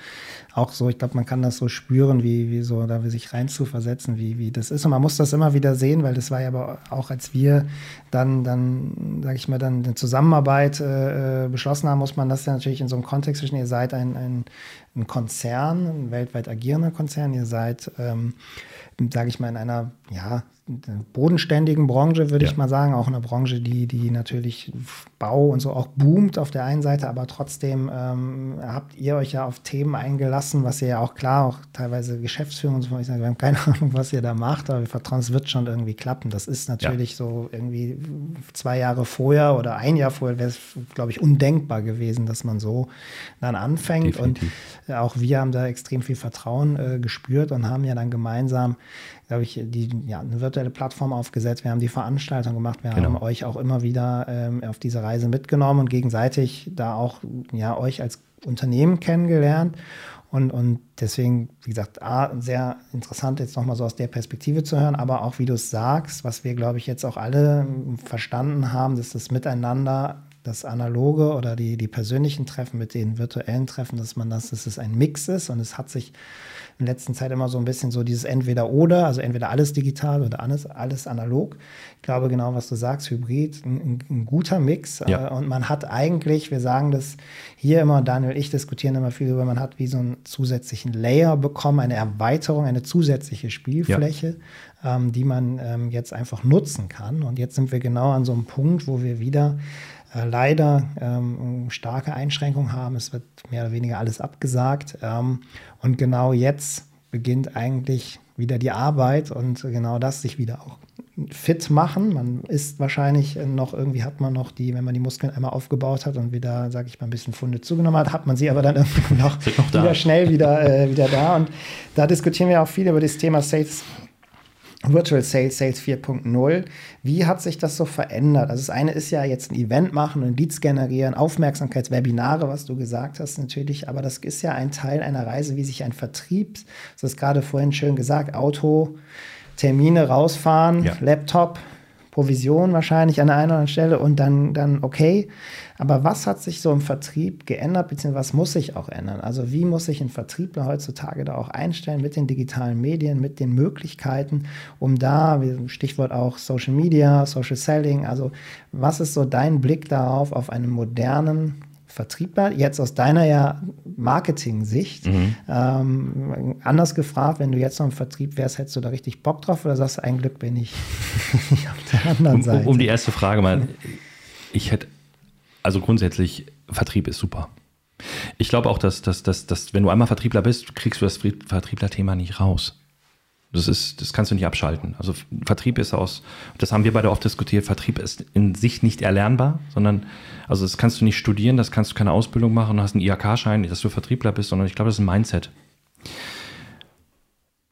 auch so, ich glaube, man kann das so spüren, wie, wie so, da sich rein zu versetzen, wie, wie das ist. Und man muss das immer wieder sehen, weil das war ja aber auch, als wir dann, dann, sag ich mal, dann eine Zusammenarbeit äh, beschlossen haben, muss man das ja natürlich in so einem Kontext zwischen, ihr seid ein, ein, ein Konzern, ein weltweit agierender Konzern, ihr seid, ähm, sage ich mal, in einer, ja, bodenständigen Branche, würde ja. ich mal sagen. Auch eine Branche, die, die natürlich Bau und so auch boomt auf der einen Seite, aber trotzdem ähm, habt ihr euch ja auf Themen eingelassen, was ihr ja auch klar, auch teilweise Geschäftsführung und so, ich sage, wir haben keine Ahnung, was ihr da macht, aber wir vertrauen, es wird schon irgendwie klappen. Das ist natürlich ja. so irgendwie zwei Jahre vorher oder ein Jahr vorher wäre es, glaube ich, undenkbar gewesen, dass man so dann anfängt. Definitiv. Und auch wir haben da extrem viel Vertrauen äh, gespürt und haben ja dann gemeinsam glaube ich, die, ja, eine virtuelle Plattform aufgesetzt. Wir haben die Veranstaltung gemacht. Wir genau. haben euch auch immer wieder ähm, auf diese Reise mitgenommen und gegenseitig da auch ja, euch als Unternehmen kennengelernt. Und, und deswegen, wie gesagt, A, sehr interessant, jetzt nochmal so aus der Perspektive zu hören, aber auch, wie du es sagst, was wir, glaube ich, jetzt auch alle verstanden haben, dass das Miteinander, das analoge oder die, die persönlichen Treffen mit den virtuellen Treffen, dass man das, dass es ein Mix ist und es hat sich in letzter Zeit immer so ein bisschen so dieses Entweder-Oder, also entweder alles digital oder alles, alles analog. Ich glaube genau, was du sagst, Hybrid, ein, ein guter Mix. Ja. Äh, und man hat eigentlich, wir sagen das hier immer, Daniel und ich diskutieren immer viel über, man hat wie so einen zusätzlichen Layer bekommen, eine Erweiterung, eine zusätzliche Spielfläche, ja. ähm, die man ähm, jetzt einfach nutzen kann. Und jetzt sind wir genau an so einem Punkt, wo wir wieder äh, leider ähm, starke Einschränkungen haben. Es wird mehr oder weniger alles abgesagt. Ähm, und genau jetzt beginnt eigentlich wieder die Arbeit und genau das sich wieder auch fit machen. Man ist wahrscheinlich noch irgendwie hat man noch die, wenn man die Muskeln einmal aufgebaut hat und wieder, sage ich mal, ein bisschen Funde zugenommen hat, hat man sie aber dann irgendwie noch, noch wieder schnell wieder, äh, wieder da. Und da diskutieren wir auch viel über das Thema Sales Virtual Sales, Sales 4.0. Wie hat sich das so verändert? Also das eine ist ja jetzt ein Event machen und Leads generieren, Aufmerksamkeitswebinare, was du gesagt hast natürlich, aber das ist ja ein Teil einer Reise, wie sich ein Vertrieb, das ist gerade vorhin schön gesagt, Auto, Termine rausfahren, ja. Laptop, Provision wahrscheinlich an der einen oder anderen Stelle und dann, dann okay. Aber was hat sich so im Vertrieb geändert, beziehungsweise was muss sich auch ändern? Also wie muss sich ein Vertriebler heutzutage da auch einstellen mit den digitalen Medien, mit den Möglichkeiten, um da, Stichwort auch Social Media, Social Selling, also was ist so dein Blick darauf, auf einen modernen Vertriebler, jetzt aus deiner ja Marketing-Sicht, mhm. ähm, anders gefragt, wenn du jetzt noch im Vertrieb wärst, hättest du da richtig Bock drauf oder sagst du, ein Glück bin ich auf der anderen Seite? Um, um die erste Frage mal, ich hätte, also grundsätzlich, Vertrieb ist super. Ich glaube auch, dass, dass, dass, dass, wenn du einmal Vertriebler bist, kriegst du das Vertriebler-Thema nicht raus. Das, ist, das kannst du nicht abschalten. Also Vertrieb ist aus, das haben wir beide oft diskutiert, Vertrieb ist in sich nicht erlernbar, sondern, also das kannst du nicht studieren, das kannst du keine Ausbildung machen, du hast einen IHK-Schein, dass du Vertriebler bist, sondern ich glaube, das ist ein Mindset.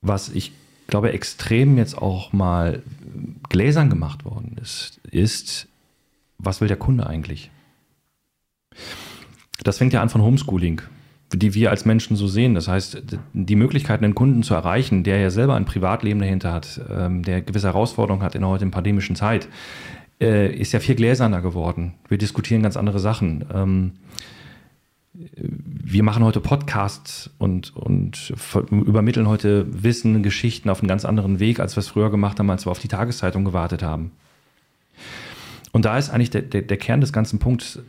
Was ich glaube, extrem jetzt auch mal gläsern gemacht worden ist, ist, was will der Kunde eigentlich? Das fängt ja an von Homeschooling die wir als Menschen so sehen. Das heißt, die Möglichkeit, einen Kunden zu erreichen, der ja selber ein Privatleben dahinter hat, ähm, der gewisse Herausforderungen hat in der heutigen pandemischen Zeit, äh, ist ja viel gläserner geworden. Wir diskutieren ganz andere Sachen. Ähm, wir machen heute Podcasts und, und übermitteln heute Wissen, Geschichten auf einen ganz anderen Weg, als wir es früher gemacht haben, als wir auf die Tageszeitung gewartet haben. Und da ist eigentlich der, der, der Kern des ganzen Punkts,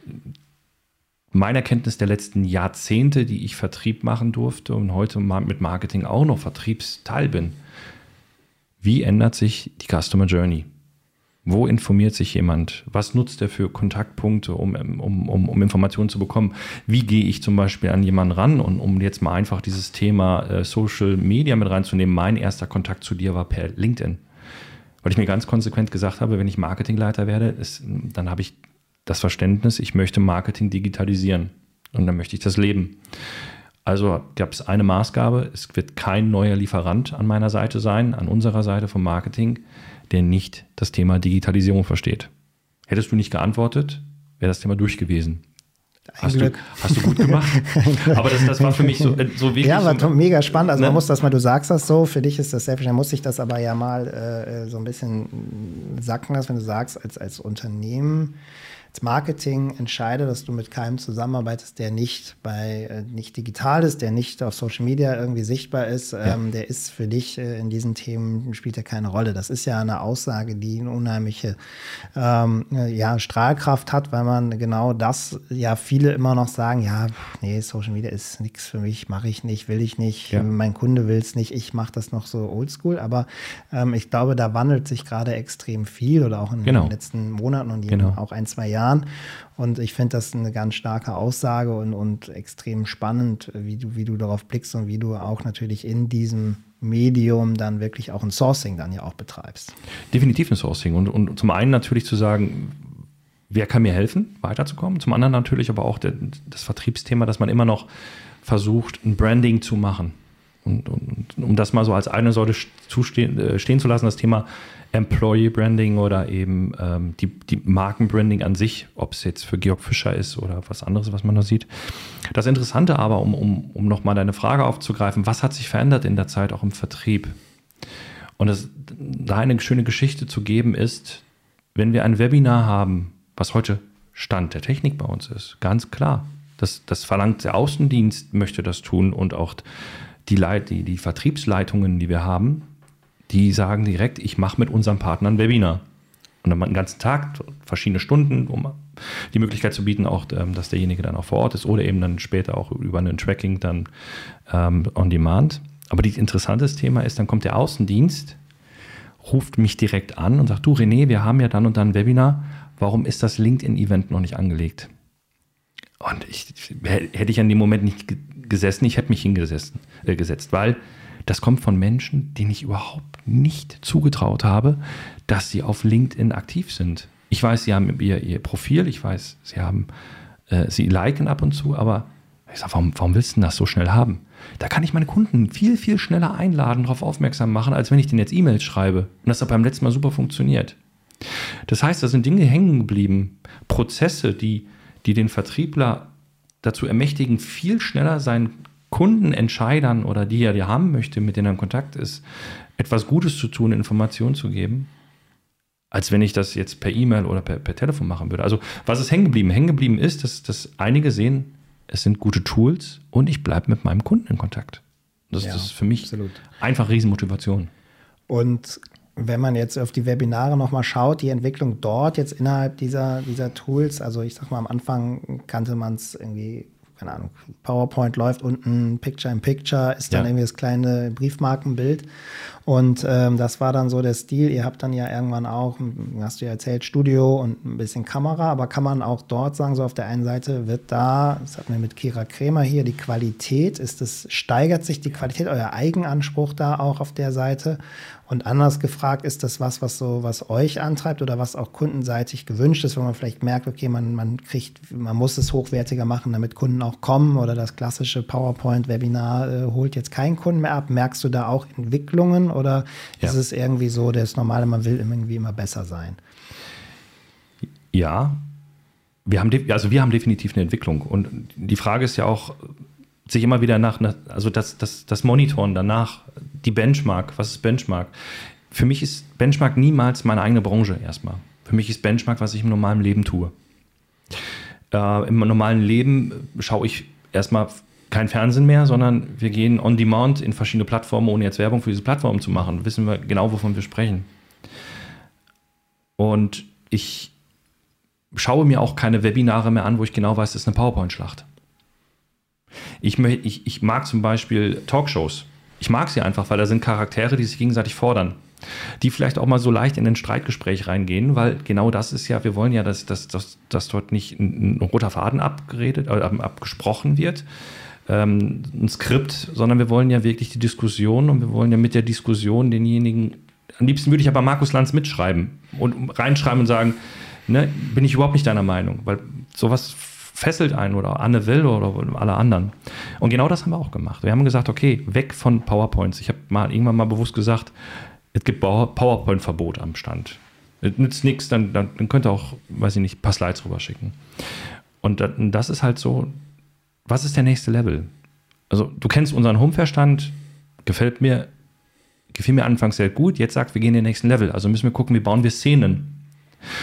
meiner Kenntnis der letzten Jahrzehnte, die ich Vertrieb machen durfte und heute mit Marketing auch noch Vertriebsteil bin. Wie ändert sich die Customer Journey? Wo informiert sich jemand? Was nutzt er für Kontaktpunkte, um, um, um, um Informationen zu bekommen? Wie gehe ich zum Beispiel an jemanden ran? Und um jetzt mal einfach dieses Thema äh, Social Media mit reinzunehmen, mein erster Kontakt zu dir war per LinkedIn. Weil ich mir ganz konsequent gesagt habe, wenn ich Marketingleiter werde, ist, dann habe ich das Verständnis, ich möchte Marketing digitalisieren und dann möchte ich das leben. Also gab es eine Maßgabe, es wird kein neuer Lieferant an meiner Seite sein, an unserer Seite vom Marketing, der nicht das Thema Digitalisierung versteht. Hättest du nicht geantwortet, wäre das Thema durch gewesen. Hast du, hast du, gut gemacht. Aber das, das, war für mich so, äh, so wirklich. Ja, war so, mega spannend. Also ne? man muss das mal, du sagst das so, für dich ist das selbstverständlich, muss ich das aber ja mal äh, so ein bisschen sacken lassen, wenn du sagst, als, als Unternehmen als Marketing entscheide, dass du mit keinem zusammenarbeitest, der nicht bei äh, nicht digital ist, der nicht auf Social Media irgendwie sichtbar ist, ja. ähm, der ist für dich äh, in diesen Themen spielt ja keine Rolle. Das ist ja eine Aussage, die eine unheimliche ähm, ja, Strahlkraft hat, weil man genau das ja viele immer noch sagen, ja, nee, Social Media ist nichts für mich, mache ich nicht, will ich nicht, ja. mein Kunde will es nicht, ich mache das noch so oldschool, aber ähm, ich glaube, da wandelt sich gerade extrem viel oder auch in genau. den letzten Monaten und genau. auch ein, zwei Jahren Jahren. Und ich finde das eine ganz starke Aussage und, und extrem spannend, wie du, wie du darauf blickst und wie du auch natürlich in diesem Medium dann wirklich auch ein Sourcing dann ja auch betreibst. Definitiv ein Sourcing. Und, und zum einen natürlich zu sagen, wer kann mir helfen, weiterzukommen? Zum anderen natürlich aber auch der, das Vertriebsthema, dass man immer noch versucht, ein Branding zu machen. Und, und, um das mal so als eine Säule äh, stehen zu lassen, das Thema Employee Branding oder eben ähm, die, die Markenbranding an sich, ob es jetzt für Georg Fischer ist oder was anderes, was man da sieht. Das Interessante aber, um, um, um nochmal deine Frage aufzugreifen, was hat sich verändert in der Zeit auch im Vertrieb? Und das, da eine schöne Geschichte zu geben ist, wenn wir ein Webinar haben, was heute Stand der Technik bei uns ist, ganz klar. Das, das verlangt der Außendienst, möchte das tun und auch die, Leit, die, die Vertriebsleitungen, die wir haben, die sagen direkt, ich mache mit unserem Partner ein Webinar. Und dann einen ganzen Tag, verschiedene Stunden, um die Möglichkeit zu bieten, auch, ähm, dass derjenige dann auch vor Ort ist oder eben dann später auch über ein Tracking dann ähm, on demand. Aber das interessante Thema ist, dann kommt der Außendienst, ruft mich direkt an und sagt, du René, wir haben ja dann und dann ein Webinar, warum ist das LinkedIn-Event noch nicht angelegt? Und ich, hätte ich an dem Moment nicht gesessen, ich hätte mich hingesetzt, äh, gesetzt, weil das kommt von Menschen, denen ich überhaupt nicht zugetraut habe, dass sie auf LinkedIn aktiv sind. Ich weiß, sie haben ihr, ihr Profil, ich weiß, sie haben, äh, sie liken ab und zu, aber ich sage, warum, warum willst du das so schnell haben? Da kann ich meine Kunden viel, viel schneller einladen, darauf aufmerksam machen, als wenn ich denen jetzt E-Mails schreibe. Und das hat beim letzten Mal super funktioniert. Das heißt, da sind Dinge hängen geblieben, Prozesse, die, die den Vertriebler dazu ermächtigen, viel schneller seinen Kundenentscheidern oder die er dir haben möchte, mit denen er in Kontakt ist, etwas Gutes zu tun, Informationen zu geben, als wenn ich das jetzt per E-Mail oder per, per, Telefon machen würde. Also was ist hängen geblieben? Hängen geblieben ist, dass, dass einige sehen, es sind gute Tools und ich bleibe mit meinem Kunden in Kontakt. Das, ja, das ist für mich absolut. einfach Riesenmotivation. Und wenn man jetzt auf die Webinare nochmal schaut, die Entwicklung dort jetzt innerhalb dieser, dieser Tools, also ich sag mal, am Anfang kannte man es irgendwie keine Ahnung, PowerPoint läuft unten, Picture in Picture, ist dann ja. irgendwie das kleine Briefmarkenbild. Und ähm, das war dann so der Stil. Ihr habt dann ja irgendwann auch, hast du ja erzählt, Studio und ein bisschen Kamera, aber kann man auch dort sagen, so auf der einen Seite wird da, das hatten wir mit Kira Kremer hier, die Qualität, ist es, steigert sich die Qualität, euer Eigenanspruch da auch auf der Seite? Und anders gefragt, ist das was, was so, was euch antreibt oder was auch kundenseitig gewünscht ist, wenn man vielleicht merkt, okay, man, man kriegt, man muss es hochwertiger machen, damit Kunden auch kommen oder das klassische PowerPoint-Webinar äh, holt jetzt keinen Kunden mehr ab. Merkst du da auch Entwicklungen oder ja. ist es irgendwie so, das Normale, man will irgendwie immer besser sein? Ja, wir haben, also wir haben definitiv eine Entwicklung. Und die Frage ist ja auch, sich immer wieder nach, also das, das, das Monitoren danach, die Benchmark, was ist Benchmark? Für mich ist Benchmark niemals meine eigene Branche erstmal. Für mich ist Benchmark, was ich im normalen Leben tue. Äh, Im normalen Leben schaue ich erstmal kein Fernsehen mehr, sondern wir gehen on demand in verschiedene Plattformen, ohne jetzt Werbung für diese Plattformen zu machen. Wissen wir genau, wovon wir sprechen. Und ich schaue mir auch keine Webinare mehr an, wo ich genau weiß, das ist eine PowerPoint-Schlacht. Ich, ich, ich mag zum Beispiel Talkshows. Ich mag sie einfach, weil da sind Charaktere, die sich gegenseitig fordern. Die vielleicht auch mal so leicht in ein Streitgespräch reingehen, weil genau das ist ja, wir wollen ja, dass, dass, dass, dass dort nicht ein, roter Faden abgeredet, äh, abgesprochen wird, ähm, ein Skript, sondern wir wollen ja wirklich die Diskussion und wir wollen ja mit der Diskussion denjenigen, am liebsten würde ich aber Markus Lanz mitschreiben und reinschreiben und sagen, ne, bin ich überhaupt nicht deiner Meinung, weil sowas fesselt einen oder Anne Will oder alle anderen. Und genau das haben wir auch gemacht. Wir haben gesagt, okay, weg von PowerPoints. Ich habe mal irgendwann mal bewusst gesagt, es gibt PowerPoint-Verbot am Stand. Es nützt nichts, dann, dann, dann könnt ihr auch, weiß ich nicht, ein paar Slides rüber schicken. Und das ist halt so, was ist der nächste Level? Also du kennst unseren Home-Verstand, gefällt mir, gefiel mir anfangs sehr gut, jetzt sagt, wir gehen in den nächsten Level. Also müssen wir gucken, wie bauen wir Szenen.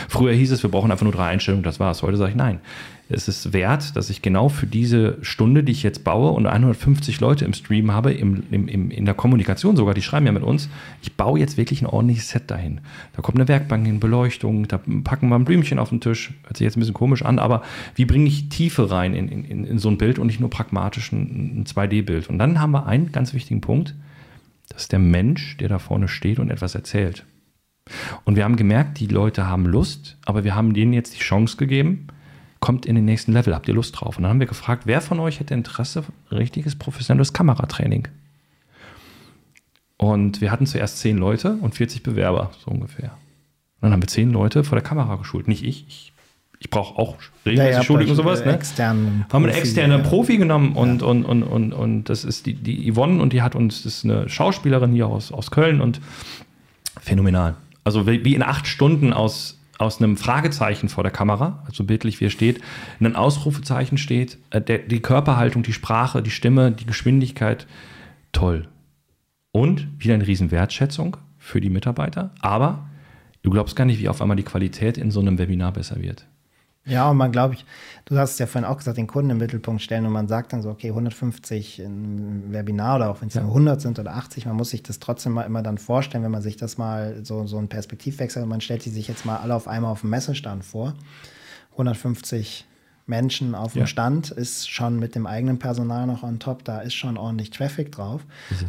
Früher hieß es, wir brauchen einfach nur drei Einstellungen, das war's. Heute sage ich nein es ist wert, dass ich genau für diese Stunde, die ich jetzt baue und 150 Leute im Stream habe, im, im, im, in der Kommunikation sogar, die schreiben ja mit uns, ich baue jetzt wirklich ein ordentliches Set dahin. Da kommt eine Werkbank hin, Beleuchtung, da packen wir ein Blümchen auf den Tisch, hört sich jetzt ein bisschen komisch an, aber wie bringe ich Tiefe rein in, in, in so ein Bild und nicht nur pragmatisch ein, ein 2D-Bild? Und dann haben wir einen ganz wichtigen Punkt, das ist der Mensch, der da vorne steht und etwas erzählt. Und wir haben gemerkt, die Leute haben Lust, aber wir haben denen jetzt die Chance gegeben, kommt in den nächsten Level, habt ihr Lust drauf? Und dann haben wir gefragt, wer von euch hätte Interesse, richtiges professionelles Kameratraining? Und wir hatten zuerst zehn Leute und 40 Bewerber, so ungefähr. Und dann haben wir zehn Leute vor der Kamera geschult. Nicht ich, ich, ich brauche auch regelmäßig ja, Schulung und sowas. Ne? Externen haben einen externen ja. Profi genommen und, ja. und, und, und, und das ist die, die Yvonne und die hat uns, das ist eine Schauspielerin hier aus, aus Köln und phänomenal. Also wie in acht Stunden aus aus einem Fragezeichen vor der Kamera, also bildlich wie er steht, ein Ausrufezeichen steht, äh, der, die Körperhaltung, die Sprache, die Stimme, die Geschwindigkeit, toll. Und wieder eine riesen Wertschätzung für die Mitarbeiter, aber du glaubst gar nicht, wie auf einmal die Qualität in so einem Webinar besser wird. Ja, und man glaube ich, du hast es ja vorhin auch gesagt, den Kunden im Mittelpunkt stellen und man sagt dann so, okay, 150 ein Webinar oder auch wenn es ja. nur 100 sind oder 80, man muss sich das trotzdem mal immer dann vorstellen, wenn man sich das mal so, so einen Perspektivwechsel, man stellt sich jetzt mal alle auf einmal auf dem Messestand vor. 150 Menschen auf dem ja. Stand ist schon mit dem eigenen Personal noch on top, da ist schon ordentlich Traffic drauf.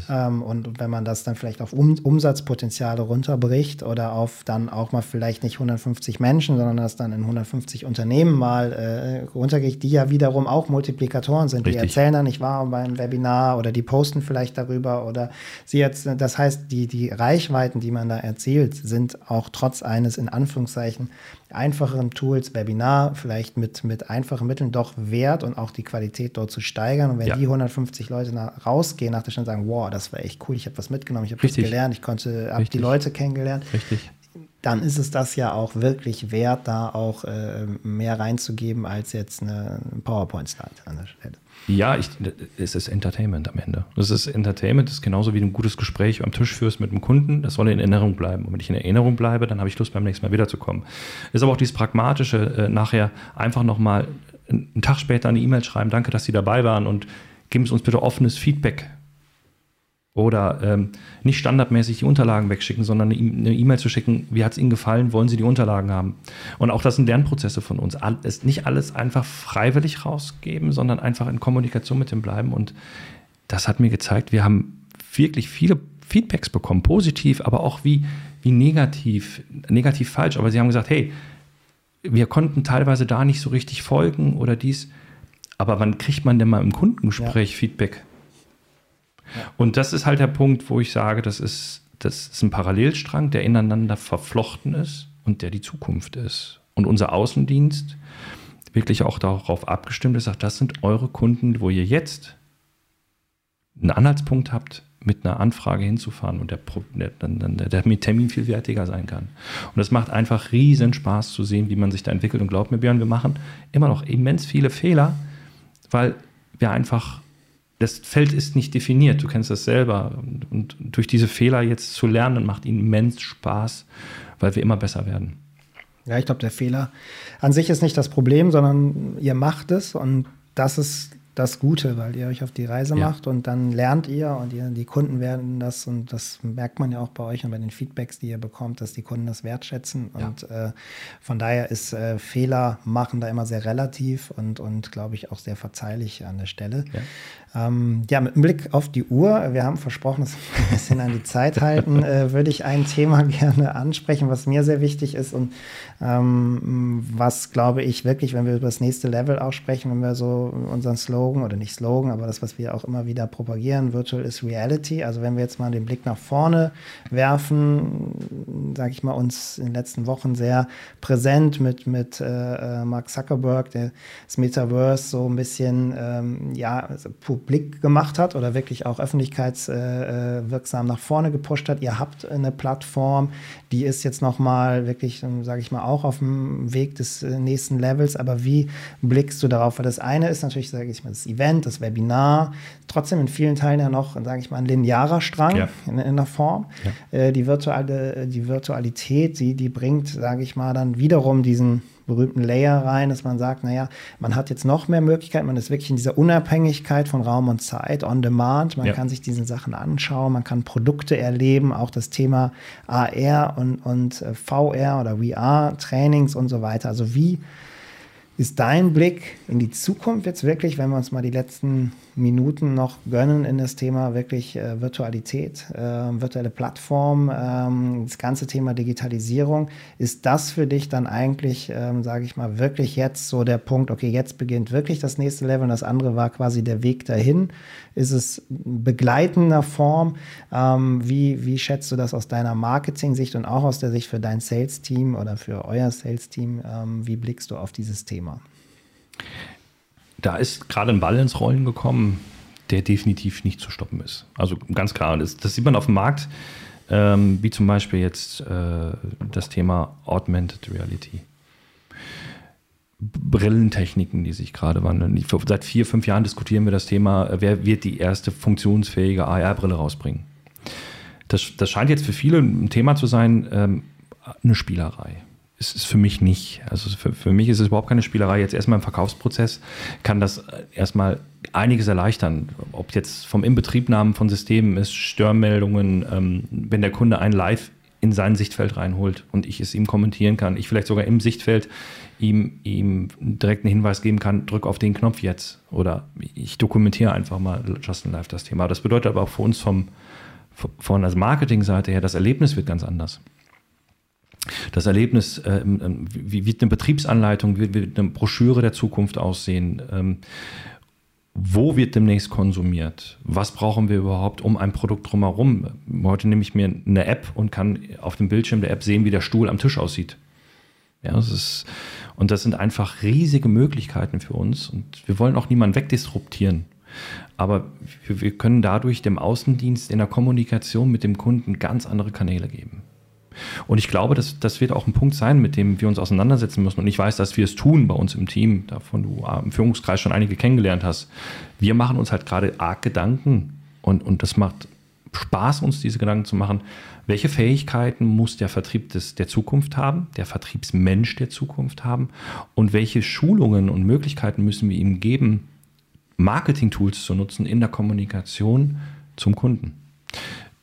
Ähm, und wenn man das dann vielleicht auf um Umsatzpotenziale runterbricht oder auf dann auch mal vielleicht nicht 150 Menschen, sondern das dann in 150 Unternehmen mal äh, runtergeht, die ja wiederum auch Multiplikatoren sind. Richtig. Die erzählen dann, ich war beim Webinar oder die posten vielleicht darüber oder sie jetzt, das heißt, die, die Reichweiten, die man da erzielt, sind auch trotz eines in Anführungszeichen einfacheren Tools, Webinar, vielleicht mit, mit einfachen Mitteln doch wert und auch die Qualität dort zu steigern. Und wenn ja. die 150 Leute nach, rausgehen nach der Stunde sagen, wow, das war echt cool, ich habe was mitgenommen, ich habe was gelernt, ich konnte, habe die Leute kennengelernt. Richtig. Dann ist es das ja auch wirklich wert, da auch äh, mehr reinzugeben als jetzt eine PowerPoint-Slide an der Stelle. Ja, ich, es ist Entertainment am Ende. Es ist Entertainment, das ist genauso wie ein gutes Gespräch am Tisch führst mit einem Kunden. Das soll in Erinnerung bleiben. Und wenn ich in Erinnerung bleibe, dann habe ich Lust, beim nächsten Mal wiederzukommen. Ist aber auch dieses Pragmatische, äh, nachher einfach nochmal einen Tag später eine E-Mail schreiben, danke, dass Sie dabei waren und geben Sie uns bitte offenes Feedback. Oder ähm, nicht standardmäßig die Unterlagen wegschicken, sondern eine E-Mail zu schicken, wie hat es Ihnen gefallen, wollen Sie die Unterlagen haben? Und auch das sind Lernprozesse von uns. Alles, nicht alles einfach freiwillig rausgeben, sondern einfach in Kommunikation mit dem bleiben. Und das hat mir gezeigt, wir haben wirklich viele Feedbacks bekommen, positiv, aber auch wie, wie negativ, negativ falsch. Aber sie haben gesagt, hey, wir konnten teilweise da nicht so richtig folgen oder dies. Aber wann kriegt man denn mal im Kundengespräch ja. Feedback? Und das ist halt der Punkt, wo ich sage, das ist, das ist ein Parallelstrang, der ineinander verflochten ist und der die Zukunft ist. Und unser Außendienst wirklich auch darauf abgestimmt ist, sagt, das sind eure Kunden, wo ihr jetzt einen Anhaltspunkt habt, mit einer Anfrage hinzufahren und der, der, der, der Termin viel wertiger sein kann. Und es macht einfach riesen Spaß zu sehen, wie man sich da entwickelt. Und glaubt mir, Björn, wir machen immer noch immens viele Fehler, weil wir einfach das Feld ist nicht definiert, du kennst das selber. Und, und, durch diese Fehler jetzt zu lernen, macht ihnen immens Spaß, weil wir immer besser werden. Ja, ich glaube, der Fehler an sich ist nicht das Problem, sondern ihr macht es und das ist das Gute, weil ihr euch auf die Reise ja. macht und dann lernt ihr und ihr, die Kunden werden das und das merkt man ja auch bei euch und bei den Feedbacks, die ihr bekommt, dass die Kunden das wertschätzen ja. und äh, von daher ist äh, Fehler machen da immer sehr relativ und, und glaube ich auch sehr verzeihlich an der Stelle. Ja. Ähm, ja, mit Blick auf die Uhr, wir haben versprochen, dass wir ein bisschen an die Zeit halten, äh, würde ich ein Thema gerne ansprechen, was mir sehr wichtig ist und ähm, was, glaube ich, wirklich, wenn wir über das nächste Level auch sprechen, wenn wir so unseren Slogan oder nicht Slogan, aber das, was wir auch immer wieder propagieren, Virtual is Reality. Also wenn wir jetzt mal den Blick nach vorne werfen, sage ich mal, uns in den letzten Wochen sehr präsent mit, mit äh, äh Mark Zuckerberg, der das Metaverse so ein bisschen, ähm, ja, also publik gemacht hat oder wirklich auch öffentlichkeitswirksam nach vorne gepusht hat. Ihr habt eine Plattform, die ist jetzt nochmal wirklich, ähm, sage ich mal, auch auf dem Weg des äh, nächsten Levels. Aber wie blickst du darauf? Weil das eine ist natürlich, sage ich mal, das Event, das Webinar, trotzdem in vielen Teilen ja noch, sage ich mal, ein linearer Strang ja. in, in, der Form. Ja. Äh, die, virtuelle, die Virtualität, die, die bringt, sage ich mal, dann wiederum diesen berühmten Layer rein, dass man sagt, naja, man hat jetzt noch mehr Möglichkeiten, man ist wirklich in dieser Unabhängigkeit von Raum und Zeit, on demand, man ja. kann sich diese Sachen anschauen, man kann Produkte erleben, auch das Thema AR und, und äh, VR oder VR-Trainings und so weiter. Also wie ist dein Blick in die Zukunft jetzt wirklich, wenn wir uns mal die letzten Minuten noch gönnen in das Thema wirklich äh, Virtualität, äh, virtuelle Plattform, ähm, das ganze Thema Digitalisierung? Ist das für dich dann eigentlich, ähm, sage ich mal, wirklich jetzt so der Punkt, okay, jetzt beginnt wirklich das nächste Level und das andere war quasi der Weg dahin? Ist es begleitender Form? Ähm, wie, wie schätzt du das aus deiner Marketing-Sicht und auch aus der Sicht für dein Sales-Team oder für euer Sales-Team? Ähm, wie blickst du auf dieses Thema? Da ist gerade ein Ball ins Rollen gekommen, der definitiv nicht zu stoppen ist. Also ganz klar, das, das sieht man auf dem Markt, ähm, wie zum Beispiel jetzt äh, das Thema Augmented Reality. Brillentechniken, die sich gerade wandeln. Seit vier, fünf Jahren diskutieren wir das Thema, äh, wer wird die erste funktionsfähige AR-Brille rausbringen. Das, das scheint jetzt für viele ein Thema zu sein, ähm, eine Spielerei. Es ist für mich nicht. Also für, für mich ist es überhaupt keine Spielerei. Jetzt erstmal im Verkaufsprozess kann das erstmal einiges erleichtern. Ob jetzt vom Inbetriebnahmen von Systemen ist, Störmeldungen, ähm, wenn der Kunde ein Live in sein Sichtfeld reinholt und ich es ihm kommentieren kann, ich vielleicht sogar im Sichtfeld ihm, ihm direkt einen Hinweis geben kann, drück auf den Knopf jetzt oder ich dokumentiere einfach mal just in live das Thema. Das bedeutet aber auch für uns vom, von der Marketingseite her, das Erlebnis wird ganz anders. Das Erlebnis, äh, wie wird eine Betriebsanleitung, wie wird eine Broschüre der Zukunft aussehen? Ähm, wo wird demnächst konsumiert? Was brauchen wir überhaupt um ein Produkt drumherum? Heute nehme ich mir eine App und kann auf dem Bildschirm der App sehen, wie der Stuhl am Tisch aussieht. Ja, das ist, und das sind einfach riesige Möglichkeiten für uns. Und wir wollen auch niemanden wegdisruptieren. Aber wir können dadurch dem Außendienst in der Kommunikation mit dem Kunden ganz andere Kanäle geben. Und ich glaube, das, das wird auch ein Punkt sein, mit dem wir uns auseinandersetzen müssen. Und ich weiß, dass wir es tun bei uns im Team, davon du im Führungskreis schon einige kennengelernt hast. Wir machen uns halt gerade arg Gedanken und, und das macht Spaß, uns diese Gedanken zu machen. Welche Fähigkeiten muss der Vertrieb des, der Zukunft haben, der Vertriebsmensch der Zukunft haben und welche Schulungen und Möglichkeiten müssen wir ihm geben, Marketing-Tools zu nutzen in der Kommunikation zum Kunden?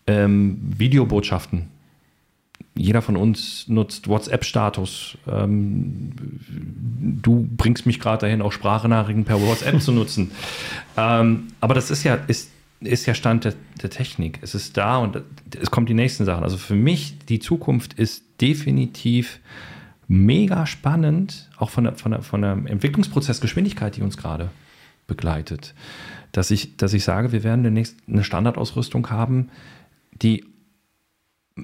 Ähm, Videobotschaften. Jeder von uns nutzt WhatsApp-Status. Ähm, du bringst mich gerade dahin, auch Sprachnachrichten per WhatsApp zu nutzen. Ähm, aber das ist ja, ist, ist ja Stand der, der, Technik. Es ist da und es kommt die nächsten Sachen. Also für mich, die Zukunft ist definitiv mega spannend, auch von der, von der, von der Entwicklungsprozessgeschwindigkeit, die uns gerade begleitet. Dass ich, dass ich sage, wir werden demnächst eine Standardausrüstung haben, die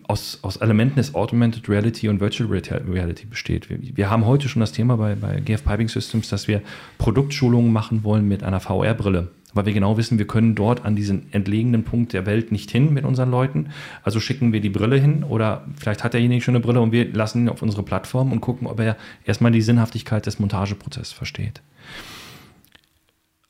aus, aus Elementen des Augmented Reality und Virtual Reality besteht. Wir, wir, haben heute schon das Thema bei, bei GF Piping Systems, dass wir Produktschulungen machen wollen mit einer VR-Brille, weil wir genau wissen, wir können dort an diesen entlegenen Punkt der Welt nicht hin mit unseren Leuten. Also schicken wir die Brille hin oder vielleicht hat derjenige schon eine Brille und wir lassen ihn auf unsere Plattform und gucken, ob er erstmal die Sinnhaftigkeit des Montageprozesses versteht.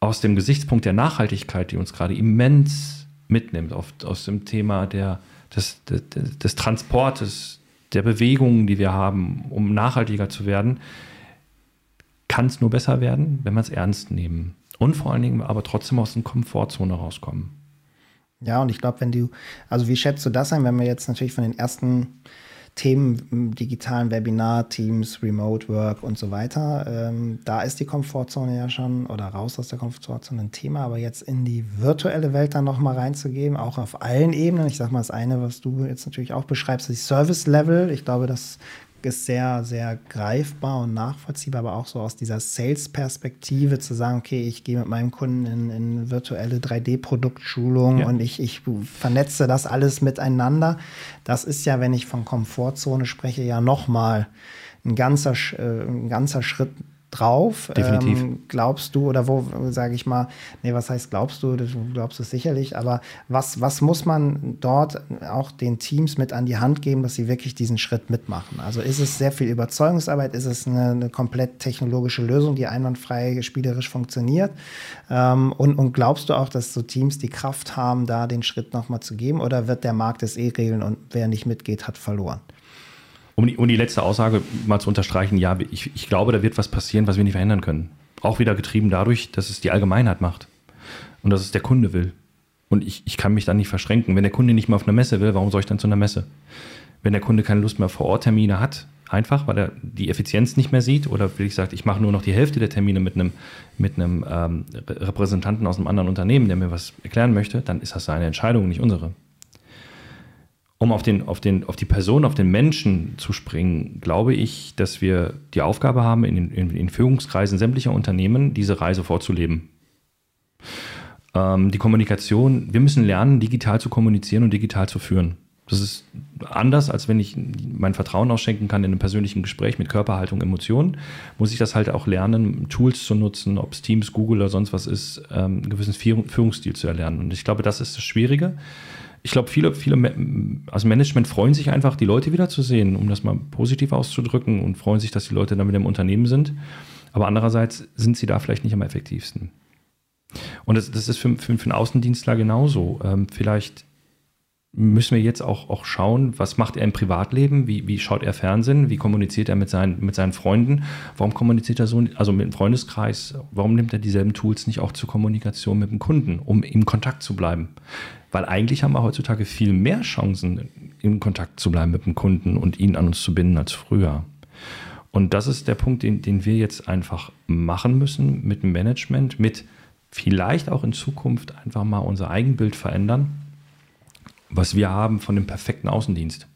Aus dem Gesichtspunkt der Nachhaltigkeit, die uns gerade immens mitnimmt, oft aus dem Thema der des, des, des Transportes, der Bewegungen, die wir haben, um nachhaltiger zu werden, kann es nur besser werden, wenn wir es ernst nehmen. Und vor allen Dingen aber trotzdem aus der Komfortzone rauskommen. Ja, und ich glaube, wenn du, also wie schätzt du das ein, wenn wir jetzt natürlich von den ersten Themen digitalen Webinar, Teams, Remote Work und so weiter. Ähm, da ist die Komfortzone ja schon oder raus aus der Komfortzone ein Thema, aber jetzt in die virtuelle Welt dann nochmal reinzugeben, auch auf allen Ebenen. Ich sag mal, das eine, was du jetzt natürlich auch beschreibst, ist Service Level. Ich glaube, das ist sehr, sehr greifbar und nachvollziehbar, aber auch so aus dieser Sales-Perspektive zu sagen, okay, ich gehe mit meinem Kunden in, in virtuelle 3D-Produktschulung ja. und ich, ich vernetze das alles miteinander. Das ist ja, wenn ich von Komfortzone spreche, ja nochmal ein ganzer, äh, ein ganzer Schritt drauf. Definitiv. Ähm, glaubst du, oder wo, sage ich mal, nee, was heißt glaubst du? Du glaubst es sicherlich, aber was, was muss man dort auch den Teams mit an die Hand geben, dass sie wirklich diesen Schritt mitmachen? Also ist es sehr viel Überzeugungsarbeit? Ist es eine, eine komplett technologische Lösung, die einwandfrei spielerisch funktioniert? Ähm, und, und glaubst du auch, dass so Teams die Kraft haben, da den Schritt nochmal zu geben? Oder wird der Markt es eh regeln und wer nicht mitgeht, hat verloren? Um die, um die letzte Aussage mal zu unterstreichen, ja, ich, ich glaube, da wird was passieren, was wir nicht verhindern können. Auch wieder getrieben dadurch, dass es die Allgemeinheit macht und dass es der Kunde will. Und ich, ich kann mich dann nicht verschränken. Wenn der Kunde nicht mehr auf eine Messe will, warum soll ich dann zu einer Messe? Wenn der Kunde keine Lust mehr vor Ort Termine hat, einfach, weil er die Effizienz nicht mehr sieht oder wie ich sage, ich mache nur noch die Hälfte der Termine mit einem, mit einem ähm, Repräsentanten aus einem anderen Unternehmen, der mir was erklären möchte, dann ist das seine Entscheidung, nicht unsere um auf, den, auf, den, auf die Person, auf den Menschen zu springen, glaube ich, dass wir die Aufgabe haben, in, in, in Führungskreisen sämtlicher Unternehmen diese Reise vorzuleben. Ähm, die Kommunikation, wir müssen lernen, digital zu kommunizieren und digital zu führen. Das ist anders, als wenn ich mein Vertrauen ausschenken kann in einem persönlichen Gespräch mit Körperhaltung, Emotionen, muss ich das halt auch lernen, Tools zu nutzen, ob es Teams, Google oder sonst was ist, ähm, einen gewissen Führungsstil zu erlernen. Und ich glaube, das ist das Schwierige ich glaube, viele, viele, also Management freuen sich einfach, die Leute wiederzusehen, um das mal positiv auszudrücken und freuen sich, dass die Leute dann wieder im Unternehmen sind. Aber andererseits sind sie da vielleicht nicht am effektivsten. Und das, das ist für, für, für einen Außendienstler genauso. Ähm, vielleicht müssen wir jetzt auch, auch schauen, was macht er im Privatleben, wie, wie schaut er Fernsehen, wie kommuniziert er mit seinen, mit seinen Freunden, warum kommuniziert er so, also mit dem Freundeskreis, warum nimmt er dieselben Tools nicht auch zur Kommunikation mit dem Kunden, um im Kontakt zu bleiben? Weil eigentlich haben wir heutzutage viel mehr Chancen, in Kontakt zu bleiben mit dem Kunden und ihn an uns zu binden als früher. Und das ist der Punkt, den, den wir jetzt einfach machen müssen mit dem Management, mit vielleicht auch in Zukunft einfach mal unser Eigenbild verändern was wir haben von dem perfekten Außendienst.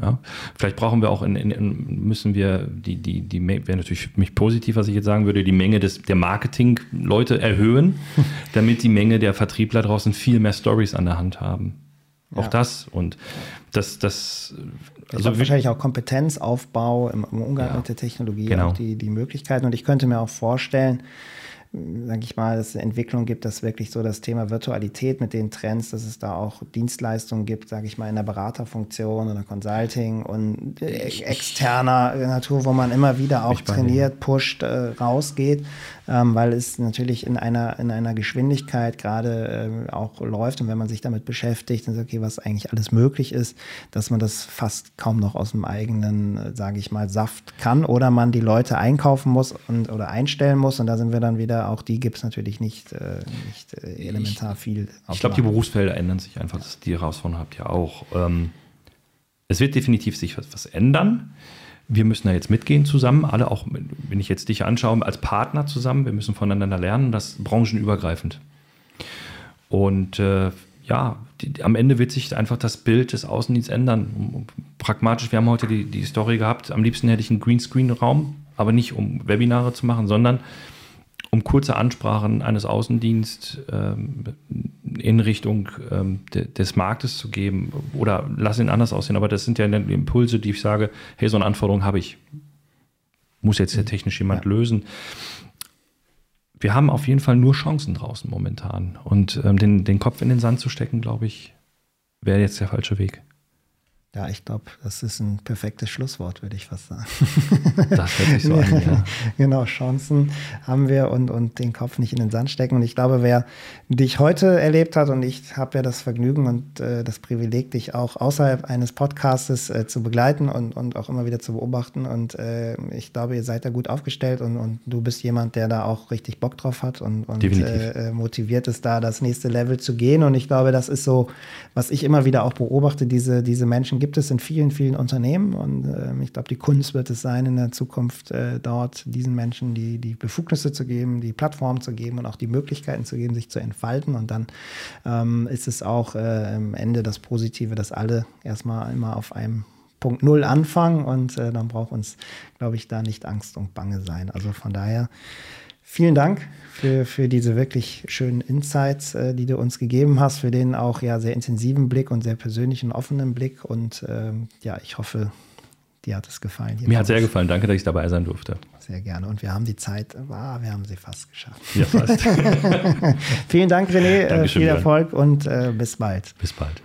Ja, vielleicht brauchen wir auch in, in, in müssen wir die, die, die wäre natürlich für mich positiv, was ich jetzt sagen würde, die Menge des, der Marketing-Leute erhöhen, damit die Menge der Vertriebler draußen viel mehr Stories an der Hand haben. Auch ja. das und das, das also wahrscheinlich auch Kompetenzaufbau im, im Umgang ja, mit der Technologie, genau. auch die, die Möglichkeiten. Und ich könnte mir auch vorstellen, sage ich mal, dass es Entwicklung gibt, dass wirklich so das Thema Virtualität mit den Trends, dass es da auch Dienstleistungen gibt, sage ich mal, in der Beraterfunktion oder Consulting und externer Natur, wo man immer wieder auch trainiert, pusht, äh, rausgeht ähm, weil es natürlich in einer, in einer Geschwindigkeit gerade äh, auch läuft und wenn man sich damit beschäftigt und sagt, okay, was eigentlich alles möglich ist, dass man das fast kaum noch aus dem eigenen, äh, sage ich mal, Saft kann oder man die Leute einkaufen muss und oder einstellen muss und da sind wir dann wieder aber auch die gibt es natürlich nicht, äh, nicht äh, elementar ich, viel. Ich glaube, die Berufsfelder ändern sich einfach. Das, die Herausforderung habt ihr auch. Ähm, es wird definitiv sich was, was ändern. Wir müssen da jetzt mitgehen zusammen, alle auch, wenn ich jetzt dich anschaue, als Partner zusammen. Wir müssen voneinander lernen, das branchenübergreifend. Und äh, ja, die, am Ende wird sich einfach das Bild des Außendienstes ändern. Pragmatisch, wir haben heute die, die Story gehabt, am liebsten hätte ich einen Greenscreen-Raum, aber nicht um Webinare zu machen, sondern um kurze Ansprachen eines Außendienstes ähm, in Richtung ähm, de, des Marktes zu geben oder lass ihn anders aussehen. Aber das sind ja Impulse, die ich sage, hey, so eine Anforderung habe ich. Muss jetzt ja technisch jemand ja. lösen wir haben auf jeden Fall nur Chancen draußen momentan. Und ähm, den, den Kopf in den Sand zu stecken, glaube ich, wäre jetzt der falsche Weg. Ja, ich glaube, das ist ein perfektes Schlusswort, würde ich fast sagen. Das hört sich so an, ja. Genau, Chancen haben wir und, und den Kopf nicht in den Sand stecken. Und ich glaube, wer dich heute erlebt hat, und ich habe ja das Vergnügen und äh, das Privileg, dich auch außerhalb eines Podcastes äh, zu begleiten und, und auch immer wieder zu beobachten. Und äh, ich glaube, ihr seid da gut aufgestellt und, und du bist jemand, der da auch richtig Bock drauf hat und, und äh, motiviert ist, da das nächste Level zu gehen. Und ich glaube, das ist so, was ich immer wieder auch beobachte, diese, diese Menschen gibt es in vielen, vielen Unternehmen und äh, ich glaube, die Kunst wird es sein, in der Zukunft äh, dort diesen Menschen die, die Befugnisse zu geben, die Plattform zu geben und auch die Möglichkeiten zu geben, sich zu entfalten. Und dann ähm, ist es auch äh, am Ende das Positive, dass alle erstmal immer auf einem Punkt Null anfangen und äh, dann braucht uns, glaube ich, da nicht Angst und Bange sein. Also von daher vielen Dank für, für diese wirklich schönen Insights, äh, die du uns gegeben hast, für den auch ja sehr intensiven Blick und sehr persönlichen, offenen Blick. Und ähm, ja, ich hoffe, dir hat es gefallen. Mir hat es sehr gefallen. Danke, dass ich dabei sein durfte. Sehr gerne. Und wir haben die Zeit, ah, wir haben sie fast geschafft. Ja, fast. Vielen Dank, René. Dankeschön, viel Erfolg und äh, bis bald. Bis bald.